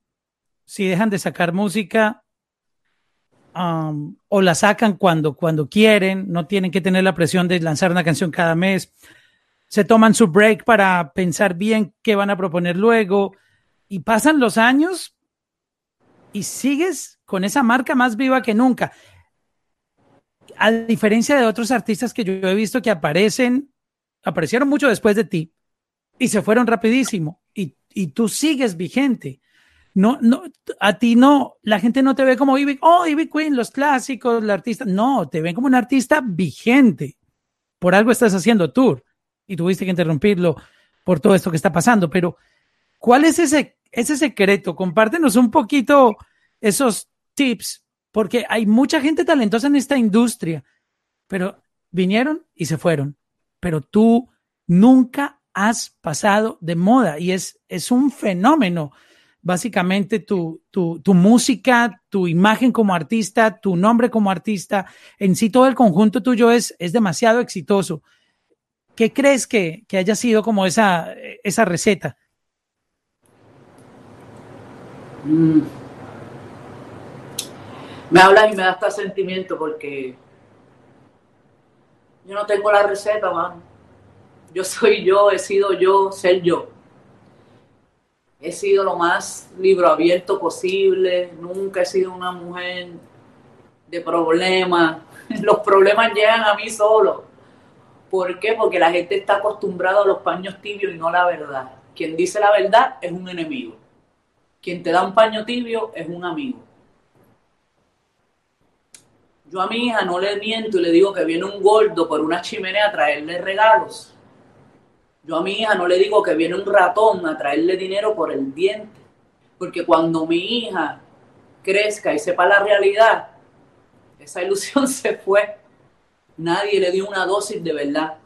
si dejan de sacar música o la sacan cuando, cuando quieren, no tienen que tener la presión de lanzar una canción cada mes, se toman su break para pensar bien qué van a proponer luego y pasan los años y sigues con esa marca más viva que nunca. A diferencia de otros artistas que yo he visto que aparecen, aparecieron mucho después de ti y se fueron rapidísimo y, tú sigues vigente. No, no, a ti no, la gente no te ve como Ivy, oh, Ivy Queen, los clásicos, la artista. No, te ven como un artista vigente. Por algo estás haciendo tour y tuviste que interrumpirlo por todo esto que está pasando. Pero, ¿cuál es ese ese secreto, compártenos un poquito esos tips, porque hay mucha gente talentosa en esta industria, pero vinieron y se fueron, pero tú nunca has pasado de moda y es, es un fenómeno. Básicamente tu, tu, tu música, tu imagen como artista, tu nombre como artista, en sí todo el conjunto tuyo es, es demasiado exitoso. ¿Qué crees que, que haya sido como esa, esa receta? Mm. Me hablas y me da hasta sentimiento porque yo no tengo la receta, man. Yo soy yo, he sido yo, ser yo. He sido lo más libro abierto posible, nunca he sido una mujer de problemas. Los problemas llegan a mí solo. ¿Por qué? Porque la gente está acostumbrada a los paños tibios y no la verdad. Quien dice la verdad es un enemigo. Quien te da un paño tibio es un amigo. Yo a mi hija no le miento y le digo que viene un gordo por una chimenea a traerle regalos. Yo a mi hija no le digo que viene un ratón a traerle dinero por el diente. Porque cuando mi hija crezca y sepa la realidad, esa ilusión se fue. Nadie le dio una dosis de verdad.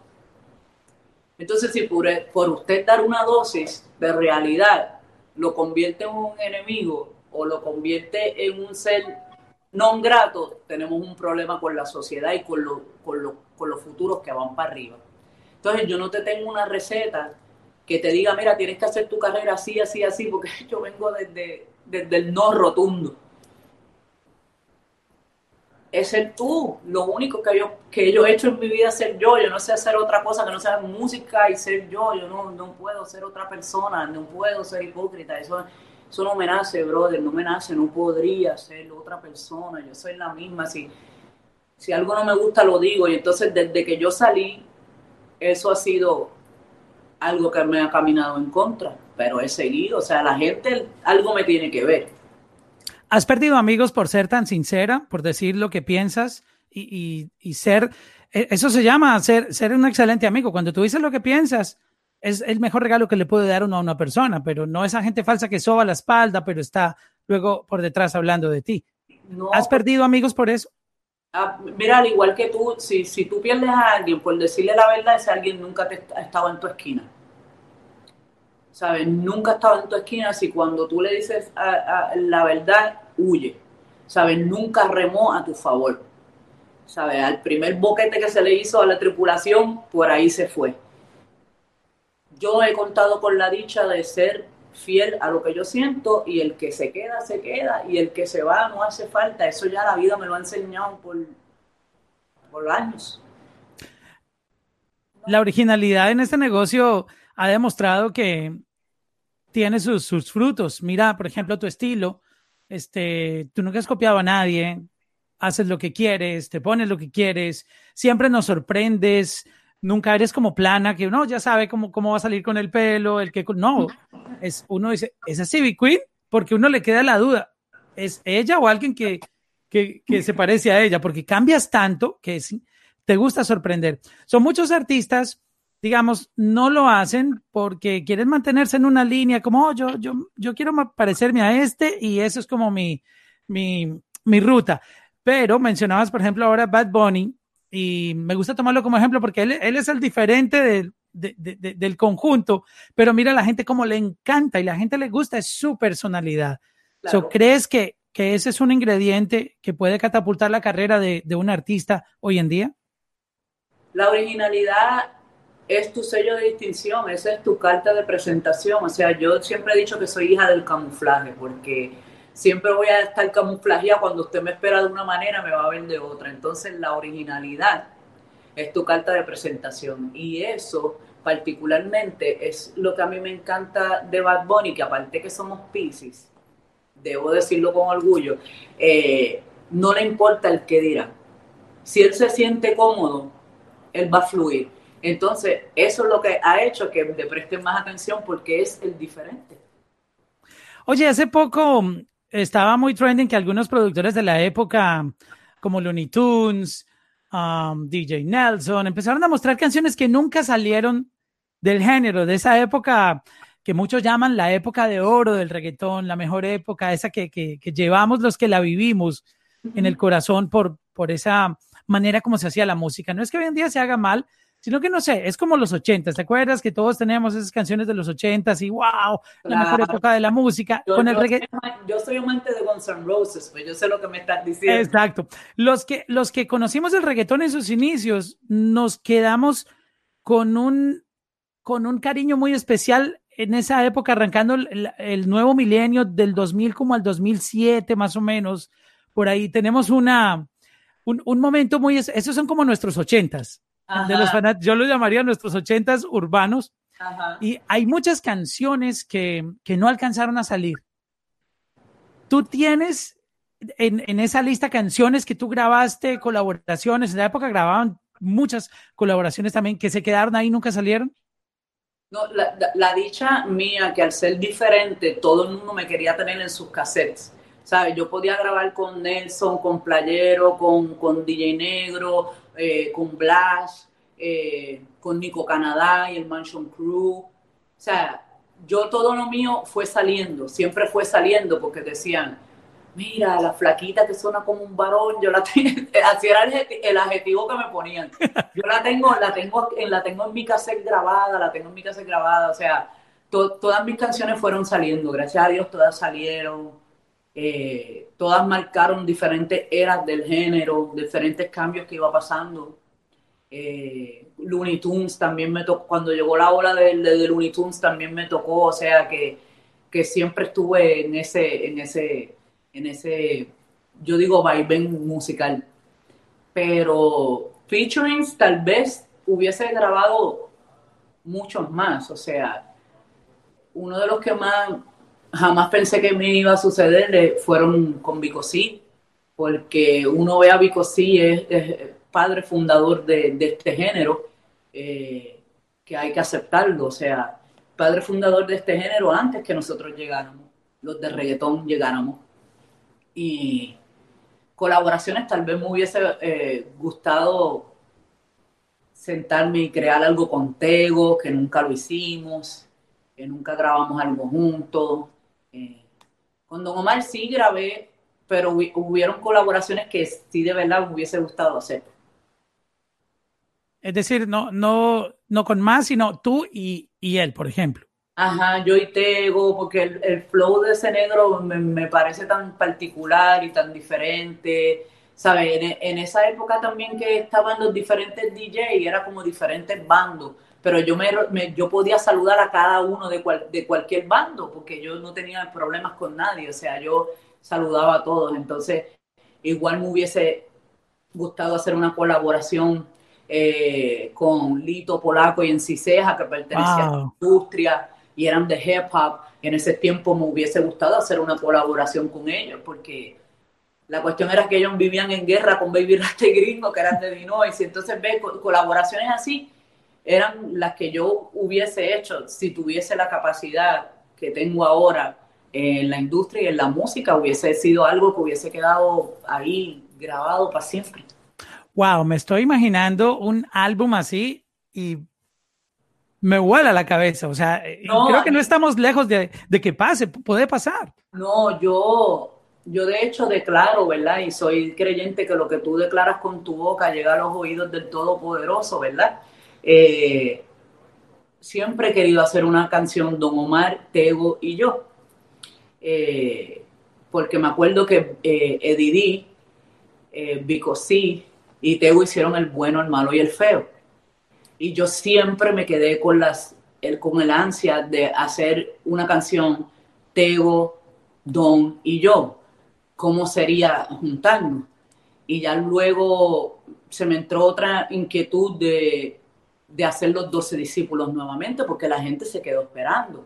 Entonces, si por, por usted dar una dosis de realidad lo convierte en un enemigo o lo convierte en un ser no grato, tenemos un problema con la sociedad y con, los futuros que van para arriba. Entonces, yo no te tengo una receta que te diga, mira, tienes que hacer tu carrera así, así, así, porque yo vengo desde, desde el no rotundo es ser tú. Lo único que yo, que yo he hecho en mi vida es ser yo. Yo no sé hacer otra cosa que no sea música y ser yo. Yo no, no puedo ser otra persona, no puedo ser hipócrita. Eso, eso no me nace, brother, no me nace, no podría ser otra persona. Yo soy la misma. Si, si algo no me gusta, lo digo. Y entonces, desde que yo salí, eso ha sido algo que me ha caminado en contra. Pero he seguido. O sea, la gente, algo me tiene que ver ¿Has perdido amigos por ser tan sincera, por decir lo que piensas y, ser, e, eso se llama ser, ser un excelente amigo. Cuando tú dices lo que piensas, es el mejor regalo que le puede dar uno a una persona, pero no esa gente falsa que soba la espalda, pero está luego por detrás hablando de ti. ¿Has perdido amigos por eso? Ah, mira, al igual que tú, si, si tú pierdes a alguien por decirle la verdad, ese alguien nunca te, ha estado en tu esquina. ¿sabes? Nunca estaba en tu esquina si cuando tú le dices la verdad, huye, ¿sabes? Nunca remó a tu favor, ¿sabes? Al primer boquete que se le hizo a la tripulación, por ahí se fue. Yo he contado con la dicha de ser fiel a lo que yo siento y el que se queda, se queda y el que se va no hace falta. Eso ya la vida me lo ha enseñado por, por años. La originalidad en este negocio ha demostrado que tiene sus, sus frutos. Mira, por ejemplo, tu estilo. Este, tú nunca has copiado a nadie, haces lo que quieres, te pones lo que quieres, siempre nos sorprendes, nunca eres como plana, que uno ya sabe cómo, cómo va a salir con el pelo, el que no, es uno dice, ¿es así Civic Queen? Porque uno le queda la duda, ¿es ella o alguien que, que, que se parece a ella? Porque cambias tanto que te gusta sorprender. Son muchos artistas digamos, no lo hacen porque quieren mantenerse en una línea como, oh, yo, yo, yo quiero parecerme a este y eso es como mi, mi, mi ruta. Pero mencionabas, por ejemplo, ahora Bad Bunny y me gusta tomarlo como ejemplo porque él, él es el diferente del, de, de, del conjunto, pero mira la gente como le encanta y la gente le gusta es su personalidad. ¿Crees que, que ese es un ingrediente que puede catapultar la carrera de, de un artista hoy en día? La originalidad es tu sello de distinción, esa es tu carta de presentación. O sea, yo siempre he dicho que soy hija del camuflaje, porque siempre voy a estar camuflajeada. Cuando usted me espera de una manera, me va a ver de otra. Entonces, la originalidad es tu carta de presentación. Y eso, particularmente, es lo que a mí me encanta de Bad Bunny, que aparte que somos Pisces, debo decirlo con orgullo, eh, no le importa el que dirá. Si él se siente cómodo, él va a fluir entonces, eso es lo que ha hecho que le presten más atención porque es el diferente. Oye, hace poco estaba muy trending que algunos productores de la época, como Looney Tunes, um, DJ Nelson, empezaron a mostrar canciones que nunca salieron del género, de esa época que muchos llaman la época de oro del reggaetón, la mejor época, esa que, que, que llevamos los que la vivimos en el corazón por, por esa manera como se hacía la música. No es que hoy en día se haga mal, sino que no sé, es como los ochentas, ¿te acuerdas que todos teníamos esas canciones de los ochentas y wow, la mejor época de la música yo, con el reggae... Yo soy amante de Guns N' Roses, pues yo sé lo que me estás diciendo. Exacto. Los que, los que conocimos el reggaetón en sus inicios, nos quedamos con un, con un cariño muy especial en esa época, arrancando el, el nuevo milenio del 2000 como al 2007 más o menos, por ahí tenemos una, un, un momento muy, esos son como nuestros ochentas de los yo lo llamaría nuestros ochentas urbanos. Y hay muchas canciones que, que, no alcanzaron a salir. Tú tienes en, en, esa lista canciones que tú grabaste, colaboraciones, en la época grababan muchas colaboraciones también que se quedaron ahí, nunca salieron. No, la, la, dicha mía que al ser diferente todo el mundo me quería tener en sus cassettes. ¿Sabes? Yo podía grabar con Nelson, con Playero, con, con DJ Negro, eh, con Blas, eh, con Nico Canadá y el Mansion Crew. O sea, yo todo lo mío fue saliendo, siempre fue saliendo porque decían, mira, la flaquita que suena como un varón, yo la tengo, así era el, adjetivo que me ponían. Yo la tengo, la tengo, la tengo en mi cassette grabada, la tengo en mi cassette grabada, o sea, todas mis canciones fueron saliendo, gracias a Dios todas salieron. Eh, todas marcaron diferentes eras del género, diferentes cambios que iba pasando. Eh, Looney Tunes también me tocó, cuando llegó la ola de, de, Looney Tunes también me tocó, o sea que, que, siempre estuve en ese, en ese, en ese, yo digo vaivén musical. Pero featurings tal vez hubiese grabado muchos más, o sea, uno de los que más jamás pensé que me iba a suceder fueron con Vicosí, porque uno ve a Vicosí, es, es padre fundador de, este género, eh, que hay que aceptarlo, o sea, padre fundador de este género antes que nosotros llegáramos, los de reggaetón llegáramos. Y colaboraciones tal vez me hubiese eh, gustado sentarme y crear algo con Tego, que nunca lo hicimos, que nunca grabamos algo juntos. Eh, con Don Omar sí grabé, pero hubieron colaboraciones que sí de verdad me hubiese gustado hacer. Es decir, no, no, no con más, sino tú y, él, por ejemplo. Ajá, yo y Tego, porque el, flow de ese negro me, parece tan particular y tan diferente. ¿Sabes? En, esa época también que estaban los diferentes DJ, era como diferentes bandos pero yo me, yo podía saludar a cada uno de, de cualquier bando porque yo no tenía problemas con nadie, o sea, yo saludaba a todos, entonces igual me hubiese gustado hacer una colaboración eh, con Lito Polaco y Enciseja que pertenecían a la industria y eran de hip hop, en ese tiempo me hubiese gustado hacer una colaboración con ellos porque la cuestión era que ellos vivían en guerra con Baby Rasta Gringo, que eran de Dinois, y entonces ve colaboraciones así eran las que yo hubiese hecho si tuviese la capacidad que tengo ahora en la industria y en la música, hubiese sido algo que hubiese quedado ahí grabado para siempre. Wow, me estoy imaginando un álbum así y me vuela la cabeza. O sea, eh, creo que no estamos lejos de, de, que pase, puede pasar. No, yo, yo de hecho declaro, ¿verdad? Y soy creyente que lo que tú declaras con tu boca llega a los oídos del Todopoderoso, ¿verdad? Eh, siempre he querido hacer una canción Don Omar, Tego y yo. Eh, porque me acuerdo que eh, Eddie eh, Bicosí y Tego hicieron el bueno, el malo y el feo. Y yo siempre me quedé con, las, el, con el ansia de hacer una canción Tego, Don y yo. ¿Cómo sería juntarnos? Y ya luego se me entró otra inquietud de de hacer los 12 discípulos nuevamente porque la gente se quedó esperando.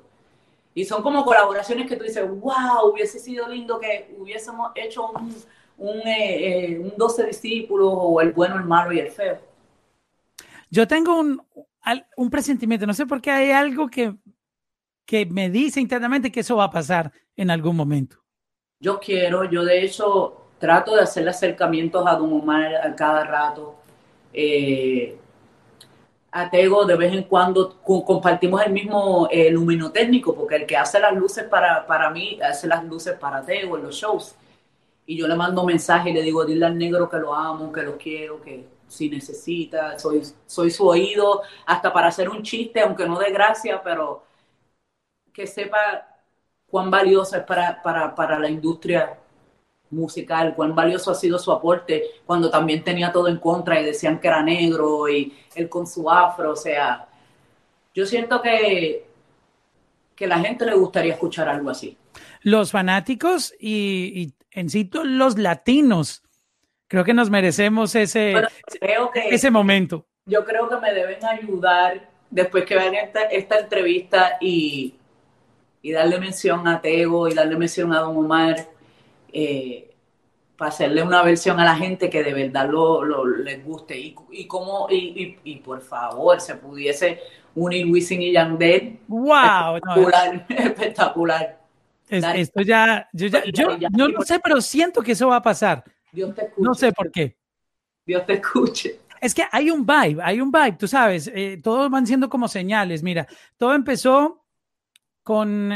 Y son como colaboraciones que tú dices, wow, hubiese sido lindo que hubiésemos hecho un, un, eh, eh, un 12 discípulos o el bueno, el malo y el feo. Yo tengo un, un presentimiento, no sé por qué hay algo que, que me dice internamente que eso va a pasar en algún momento. Yo quiero, yo de hecho trato de hacerle acercamientos a Don Omar a cada rato. Eh, a Tego de vez en cuando compartimos el mismo eh, luminotécnico, porque el que hace las luces para, para mí, hace las luces para Tego en los shows. Y yo le mando mensaje y le digo, dile al negro que lo amo, que lo quiero, que si necesita, soy, soy su oído, hasta para hacer un chiste, aunque no de gracia, pero que sepa cuán valioso es para, para, para la industria musical, cuán valioso ha sido su aporte cuando también tenía todo en contra y decían que era negro y él con su afro, o sea, yo siento que, que la gente le gustaría escuchar algo así. Los fanáticos y, en sí los latinos, creo que nos merecemos ese, ese momento. Yo creo que me deben ayudar después que vean esta, esta entrevista y, y darle mención a Tego y darle mención a Don Omar eh, para hacerle una versión a la gente que de verdad lo, les guste. Y, y como, y, y, por favor, se pudiese unir Wisin y Yandel. ¡Wow! Espectacular, espectacular. esto ya, yo ya, yo no lo sé, pero siento que eso va a pasar. Dios te escuche. No sé por qué. Dios te escuche. Es que hay un vibe, hay un vibe, tú sabes, eh, todos van siendo como señales. Mira, todo empezó con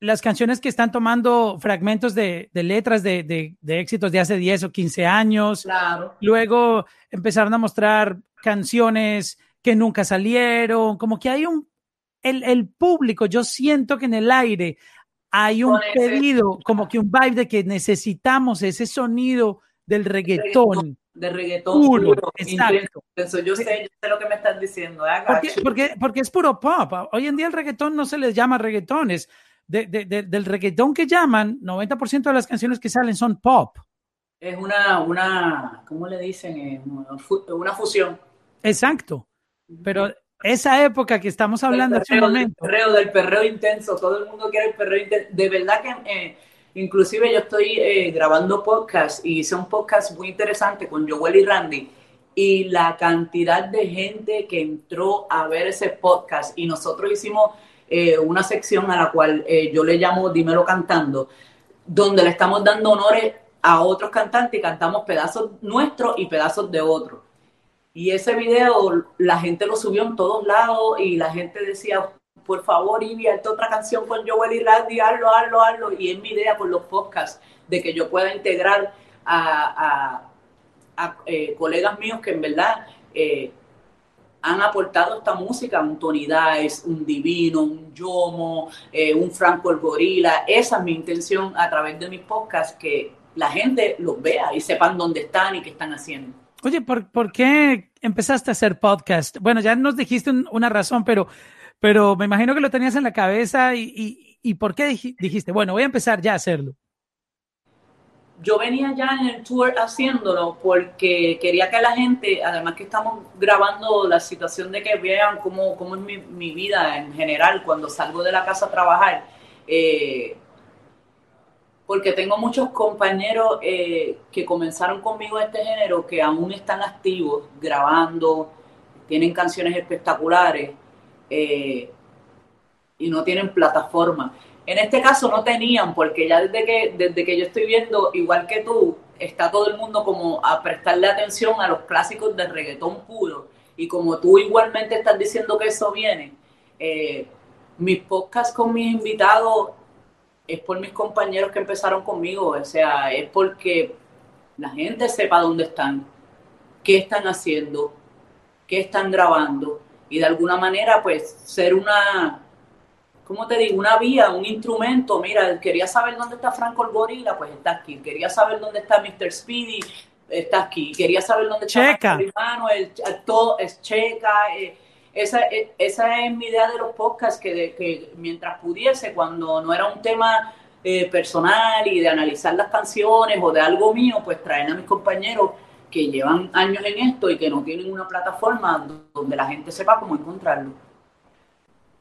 las canciones que están tomando fragmentos de, letras de, éxitos de hace 10 o 15 años. Claro. Luego empezaron a mostrar canciones que nunca salieron, como que hay un, el, el público, yo siento que en el aire hay un pedido, como que un vibe de que necesitamos ese sonido del reggaetón. De reggaetón puro, exacto. yo, sé, yo sé lo que me estás diciendo. ¿eh? Porque, porque, es puro pop. Hoy en día el reggaetón no se les llama reggaetón, es de, de, del reggaetón que llaman, 90% de las canciones que salen son pop. Es una, una ¿cómo le dicen? Eh, una fusión. Exacto. Pero esa época que estamos hablando hace un momento. Del perreo, del perreo intenso, todo el mundo quiere el perreo intenso. De verdad que, eh, inclusive yo estoy eh, grabando podcast y hice un podcast muy interesante con Joel y Randy y la cantidad de gente que entró a ver ese podcast y nosotros hicimos eh, una sección a la cual yo le llamo Dímelo Cantando, donde le estamos dando honores a otros cantantes y cantamos pedazos nuestros y pedazos de otros. Y ese video la gente lo subió en todos lados y la gente decía, por favor, Ivy, hazte otra canción con Joel y Randy, hazlo, hazlo, hazlo. Y es mi idea con los podcasts de que yo pueda integrar a, eh, colegas míos que en verdad eh, han aportado esta música, un Tony Dice, un Divino, un Yomo, eh, un Franco el Gorila. Esa es mi intención a través de mis podcasts, que la gente los vea y sepan dónde están y qué están haciendo. Oye, ¿por, qué empezaste a hacer podcast? Bueno, ya nos dijiste una razón, pero, pero me imagino que lo tenías en la cabeza y, y, ¿por qué dijiste, bueno, voy a empezar ya a hacerlo? Yo venía ya en el tour haciéndolo porque quería que la gente, además que estamos grabando la situación de que vean cómo, cómo es mi, vida en general cuando salgo de la casa a trabajar, eh, porque tengo muchos compañeros eh, que comenzaron conmigo este género que aún están activos, grabando, tienen canciones espectaculares eh, y no tienen plataforma. En este caso no tenían, porque ya desde que, desde que yo estoy viendo, igual que tú, está todo el mundo como a prestarle atención a los clásicos de reggaetón puro. Y como tú igualmente estás diciendo que eso viene, eh, mis podcasts con mis invitados es por mis compañeros que empezaron conmigo, o sea, es porque la gente sepa dónde están, qué están haciendo, qué están grabando y de alguna manera pues ser una, ¿cómo te digo? Una vía, un instrumento. Mira, quería saber dónde está Franco el Gorila, pues está aquí. Quería saber dónde está Mr. Speedy, está aquí. Quería saber dónde está Checa. el, todo es Checa. Eh, esa, e, esa es mi idea de los podcasts, que, que mientras pudiese, cuando no era un tema eh, personal y de analizar las canciones o de algo mío, pues traen a mis compañeros que llevan años en esto y que no tienen una plataforma donde la gente sepa cómo encontrarlo.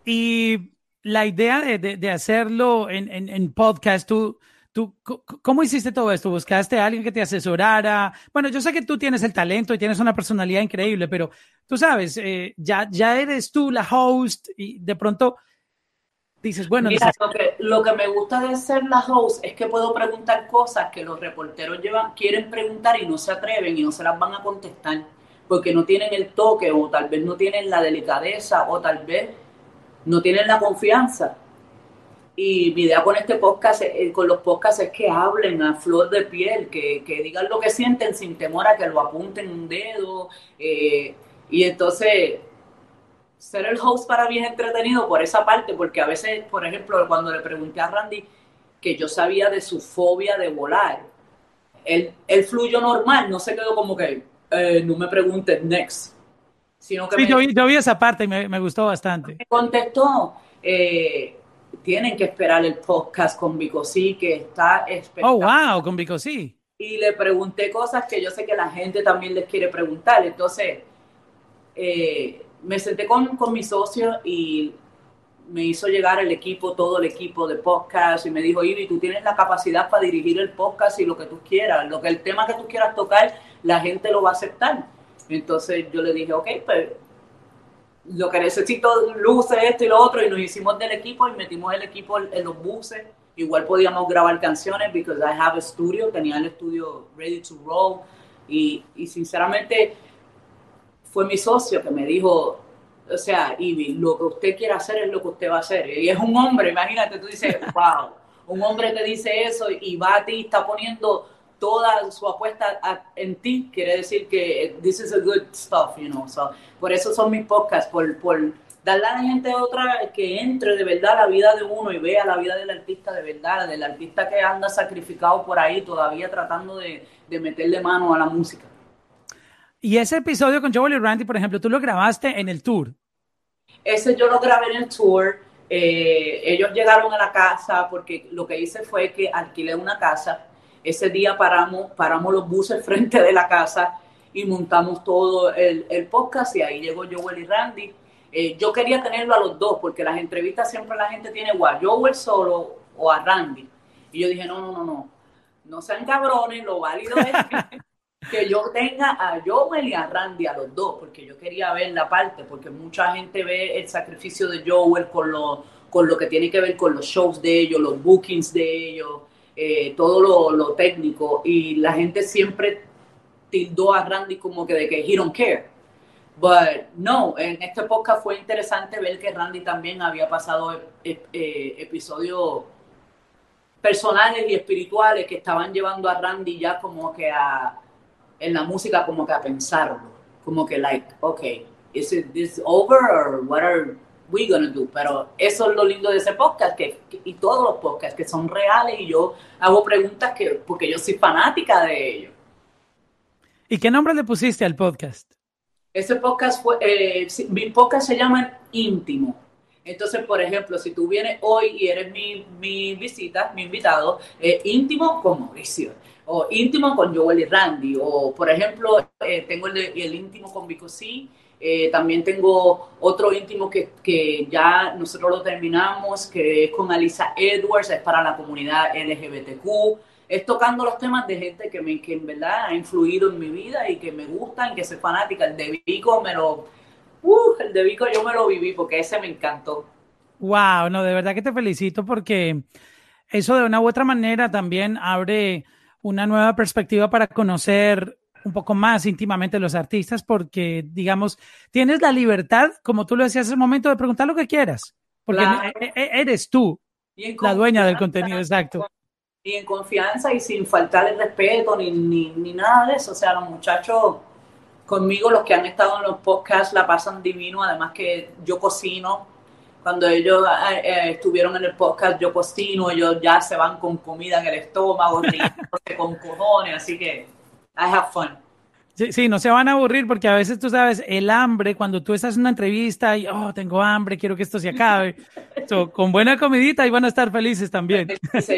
Y la idea de, de, hacerlo en, en, en podcast, tú, ¿Tú, ¿Cómo hiciste todo esto? ¿Buscaste a alguien que te asesorara? Bueno, yo sé que tú tienes el talento y tienes una personalidad increíble, pero tú sabes, eh, ya, ya eres tú la host y de pronto dices, bueno, Mira, lo, que, lo que me gusta de ser la host es que puedo preguntar cosas que los reporteros llevan, quieren preguntar y no se atreven y no se las van a contestar porque no tienen el toque o tal vez no tienen la delicadeza o tal vez no tienen la confianza. Y mi idea con este podcast, eh, con los podcasts es que hablen a flor de piel, que, digan lo que sienten sin temor a que lo apunten un dedo. Eh, y entonces, ser el host para mí es entretenido por esa parte, porque a veces, por ejemplo, cuando le pregunté a Randy que yo sabía de su fobia de volar, él, él fluyó normal, no se quedó como que, eh, no me preguntes next. Sino que sí, yo, vi, esa parte y me, me gustó bastante. Me contestó, eh, tienen que esperar el podcast con Vico sí, que está espectacular. Oh, wow, con Vico sí. Y le pregunté cosas que yo sé que la gente también les quiere preguntar. Entonces, eh, me senté con, con mi socio y me hizo llegar el equipo, todo el equipo de podcast y me dijo, Ivy, tú tienes la capacidad para dirigir el podcast y lo que tú quieras, lo que el tema que tú quieras tocar, la gente lo va a aceptar. Entonces yo le dije, ok, pues lo que necesito, luces, esto y lo otro, y nos hicimos del equipo y metimos el equipo en los buses igual podíamos grabar canciones because I have a studio, tenía el estudio ready to roll y, y sinceramente fue mi socio que me dijo, o sea, Ivy, lo que usted quiere hacer es lo que usted va a hacer. Y es un hombre, imagínate, tú dices, wow, un hombre te dice eso y va a ti, está poniendo toda su apuesta en ti, quiere decir que this is a good stuff, you know. So, por eso son mis podcasts, por, por darle a la gente otra que entre de verdad la vida de uno y vea la vida del artista de verdad, del artista que anda sacrificado por ahí todavía tratando de, de meterle mano a la música. Y ese episodio con Joel y Randy, por ejemplo, tú lo grabaste en el tour. Ese yo lo grabé en el tour. Eh, ellos llegaron a la casa porque lo que hice fue que alquilé una casa. Ese día paramos, paramos los buses frente de la casa y montamos todo el, el podcast y ahí llegó Joel y Randy. Eh, yo quería tenerlo a los dos porque las entrevistas siempre la gente tiene igual, Joel solo o a Randy. Y yo dije, no, no, no, no, no sean cabrones, lo válido es que yo tenga a Joel y a Randy, a los dos, porque yo quería ver la parte, porque mucha gente ve el sacrificio de Joel con lo, con lo que tiene que ver con los shows de ellos, los bookings de ellos, eh, todo lo, técnico, y la gente siempre tildó a Randy como que de que he don't care. But no, en este podcast fue interesante ver que Randy también había pasado eh, eh, episodios personales y espirituales que estaban llevando a Randy ya como que a en la música como que a pensarlo, como que like, okay, is it this over or what are we gonna do? Pero eso es lo lindo de ese podcast que, y todos los podcasts que son reales y yo hago preguntas que porque yo soy fanática de ellos. ¿Y qué nombre le pusiste al podcast? Ese podcast fue, eh, mi podcast se llama Íntimo. Entonces, por ejemplo, si tú vienes hoy y eres mi, mi visita, mi invitado, eh, íntimo con Mauricio o íntimo con Joel y Randy, o por ejemplo, eh, tengo el, el, íntimo con Vico C, eh, también tengo otro íntimo que, que, ya nosotros lo terminamos, que es con Alisa Edwards, es para la comunidad LGBTQ, es tocando los temas de gente que, me, que en verdad ha influido en mi vida y que me gustan, que soy fanática. El de Vico me lo, uh, el de Vico yo me lo viví porque ese me encantó. Wow, no, de verdad que te felicito porque eso de una u otra manera también abre una nueva perspectiva para conocer un poco más íntimamente los artistas, porque, digamos, tienes la libertad, como tú lo decías hace un momento, de preguntar lo que quieras, porque e, e, eres tú la dueña del contenido, exacto. Y en confianza y sin faltar el respeto ni, ni, ni nada de eso. O sea, los muchachos conmigo, los que han estado en los podcasts, la pasan divino, además que yo cocino. Cuando ellos eh, eh, estuvieron en el podcast Yo Cocino, ellos ya se van con comida en el estómago, con cojones, así que I have fun. Sí, sí, no se van a aburrir porque a veces tú sabes, el hambre, cuando tú estás en una entrevista y, oh, tengo hambre, quiero que esto se acabe. con buena comidita y van a estar felices también.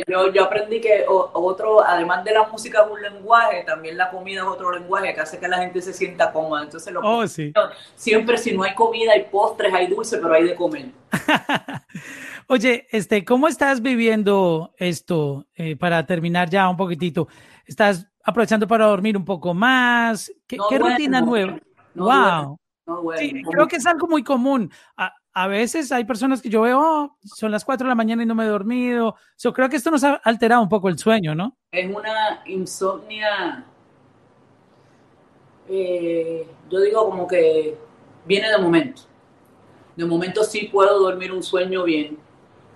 Yo, yo aprendí que otro, además de la música es un lenguaje, también la comida es otro lenguaje que hace que la gente se sienta cómoda. Entonces, lo oh, sí. siempre si no hay comida, hay postres, hay dulce, pero hay de comer. Oye, este, ¿cómo estás viviendo esto eh, para terminar ya un poquitito? ¿Estás aprovechando para dormir un poco más. ¿Qué, rutina nueva? wow. creo que es algo muy común. A, veces hay personas que yo veo, oh, son las 4 de la mañana y no me he dormido. Yo creo que esto nos ha alterado un poco el sueño, ¿no? Es una insomnia, eh, yo digo como que viene de momento. De momento sí puedo dormir un sueño bien,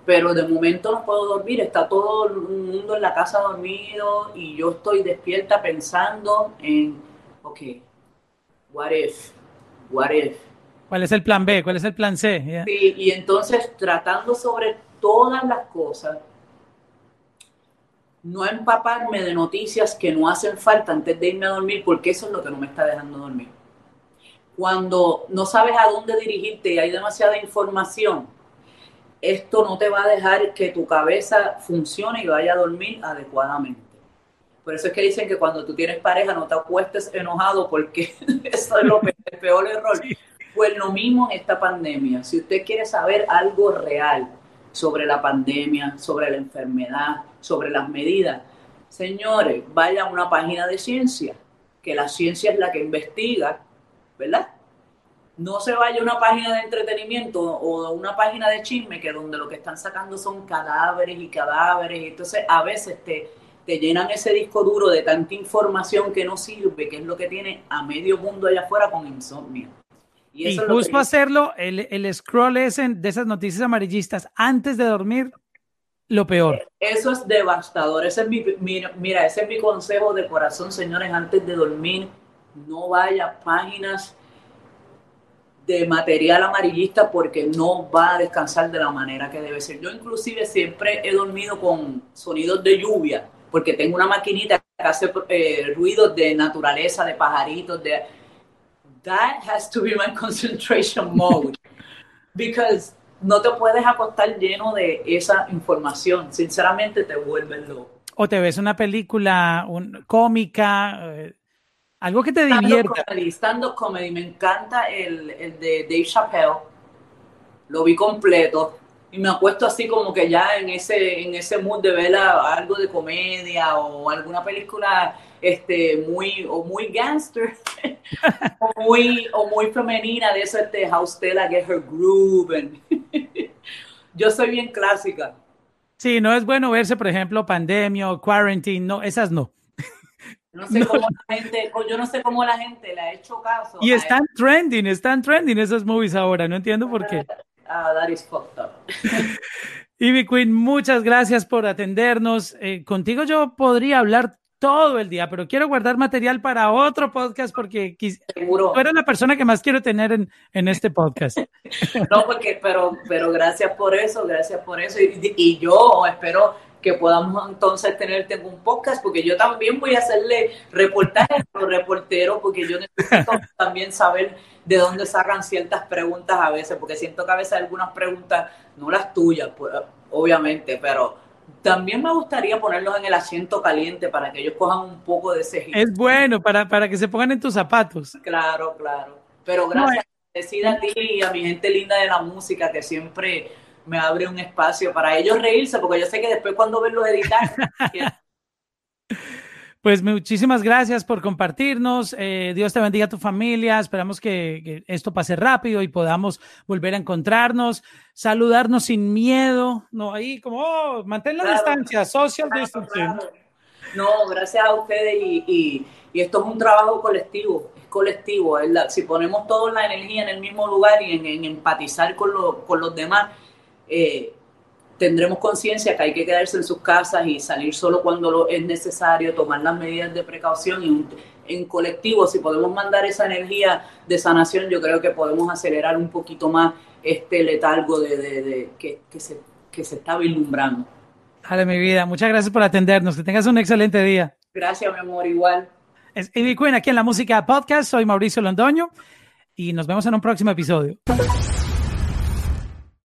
pero de momento no puedo dormir, está todo el mundo en la casa dormido y yo estoy despierta pensando en, ok, what if, what if. ¿Cuál es el plan B? ¿Cuál es el plan C? Sí, y entonces tratando sobre todas las cosas, no empaparme de noticias que no hacen falta antes de irme a dormir, porque eso es lo que no me está dejando dormir. Cuando no sabes a dónde dirigirte y hay demasiada información, esto no te va a dejar que tu cabeza funcione y vaya a dormir adecuadamente. Por eso es que dicen que cuando tú tienes pareja no te acuestes enojado porque eso es lo el peor error. Pues lo mismo en esta pandemia. Si usted quiere saber algo real sobre la pandemia, sobre la enfermedad, sobre las medidas, señores, vaya a una página de ciencia, que la ciencia es la que investiga, ¿verdad? No se vaya a una página de entretenimiento o una página de chisme que donde lo que están sacando son cadáveres y cadáveres. Entonces a veces te, te llenan ese disco duro de tanta información que no sirve, que es lo que tiene a medio mundo allá afuera con insomnio. Y, justo hacerlo, el, el scroll ese de esas noticias amarillistas antes de dormir, lo peor. Eso es devastador. Ese es mi, mira, ese es mi consejo de corazón, señores, antes de dormir, no vaya a páginas de material amarillista porque no va a descansar de la manera que debe ser. Yo inclusive siempre he dormido con sonidos de lluvia porque tengo una maquinita que hace eh, ruidos de naturaleza, de pajaritos. That has to be my concentration mode. Because no te puedes acostar lleno de esa información. Sinceramente te vuelves loco. O te ves una película cómica, eh, algo que te divierta. Stand-up comedy, me encanta el, el, de Dave Chappelle. Lo vi completo y me acuesto así como que ya en ese en ese mood de ver algo de comedia o alguna película este muy o muy gangster o muy o muy femenina de eso este House Tela Get Her Groove yo soy bien clásica sí no es bueno verse por ejemplo Pandemia Quarantine no esas no no sé cómo la gente, yo no sé cómo la gente le ha hecho caso. Y están trending, están trending esos movies ahora, no entiendo por qué. Ah, that is fucked up. Ivy Queen, muchas gracias por atendernos. Eh, contigo yo podría hablar todo el día, pero quiero guardar material para otro podcast porque Seguro. tú eres la persona que más quiero tener en, en este podcast. no, porque, pero, pero gracias por eso, gracias por eso. Y, y yo espero que podamos entonces tenerte en un podcast, porque yo también voy a hacerle reportajes a los reporteros, porque yo necesito también saber de dónde sacan ciertas preguntas a veces, porque siento que a veces algunas preguntas, no las tuyas, pues, obviamente, pero también me gustaría ponerlos en el asiento caliente para que ellos cojan un poco de ese Es bueno, para, para que se pongan en tus zapatos. Claro, claro. Pero gracias, decida a ti y a mi gente linda de la música que siempre me abre un espacio para ellos reírse, porque yo sé que después cuando ven los editar... Pues muchísimas gracias por compartirnos. Eh, Dios te bendiga a tu familia. Esperamos que, esto pase rápido y podamos volver a encontrarnos, saludarnos sin miedo. No, ahí como, oh, mantén la distancia, social distancing. No, gracias a ustedes y, esto es un trabajo colectivo, es colectivo. Si ponemos toda la energía en el mismo lugar y en, empatizar con, con los demás, eh, tendremos conciencia que hay que quedarse en sus casas y salir solo cuando lo es necesario, tomar las medidas de precaución y en colectivo, si podemos mandar esa energía de sanación, yo creo que podemos acelerar un poquito más este letargo de, que, se, que se está vislumbrando. Dale, mi vida. Muchas gracias por atendernos. Que tengas un excelente día. Gracias, mi amor, igual. Es Ivy Queen aquí en la Música Podcast. Soy Mauricio Londoño y nos vemos en un próximo episodio.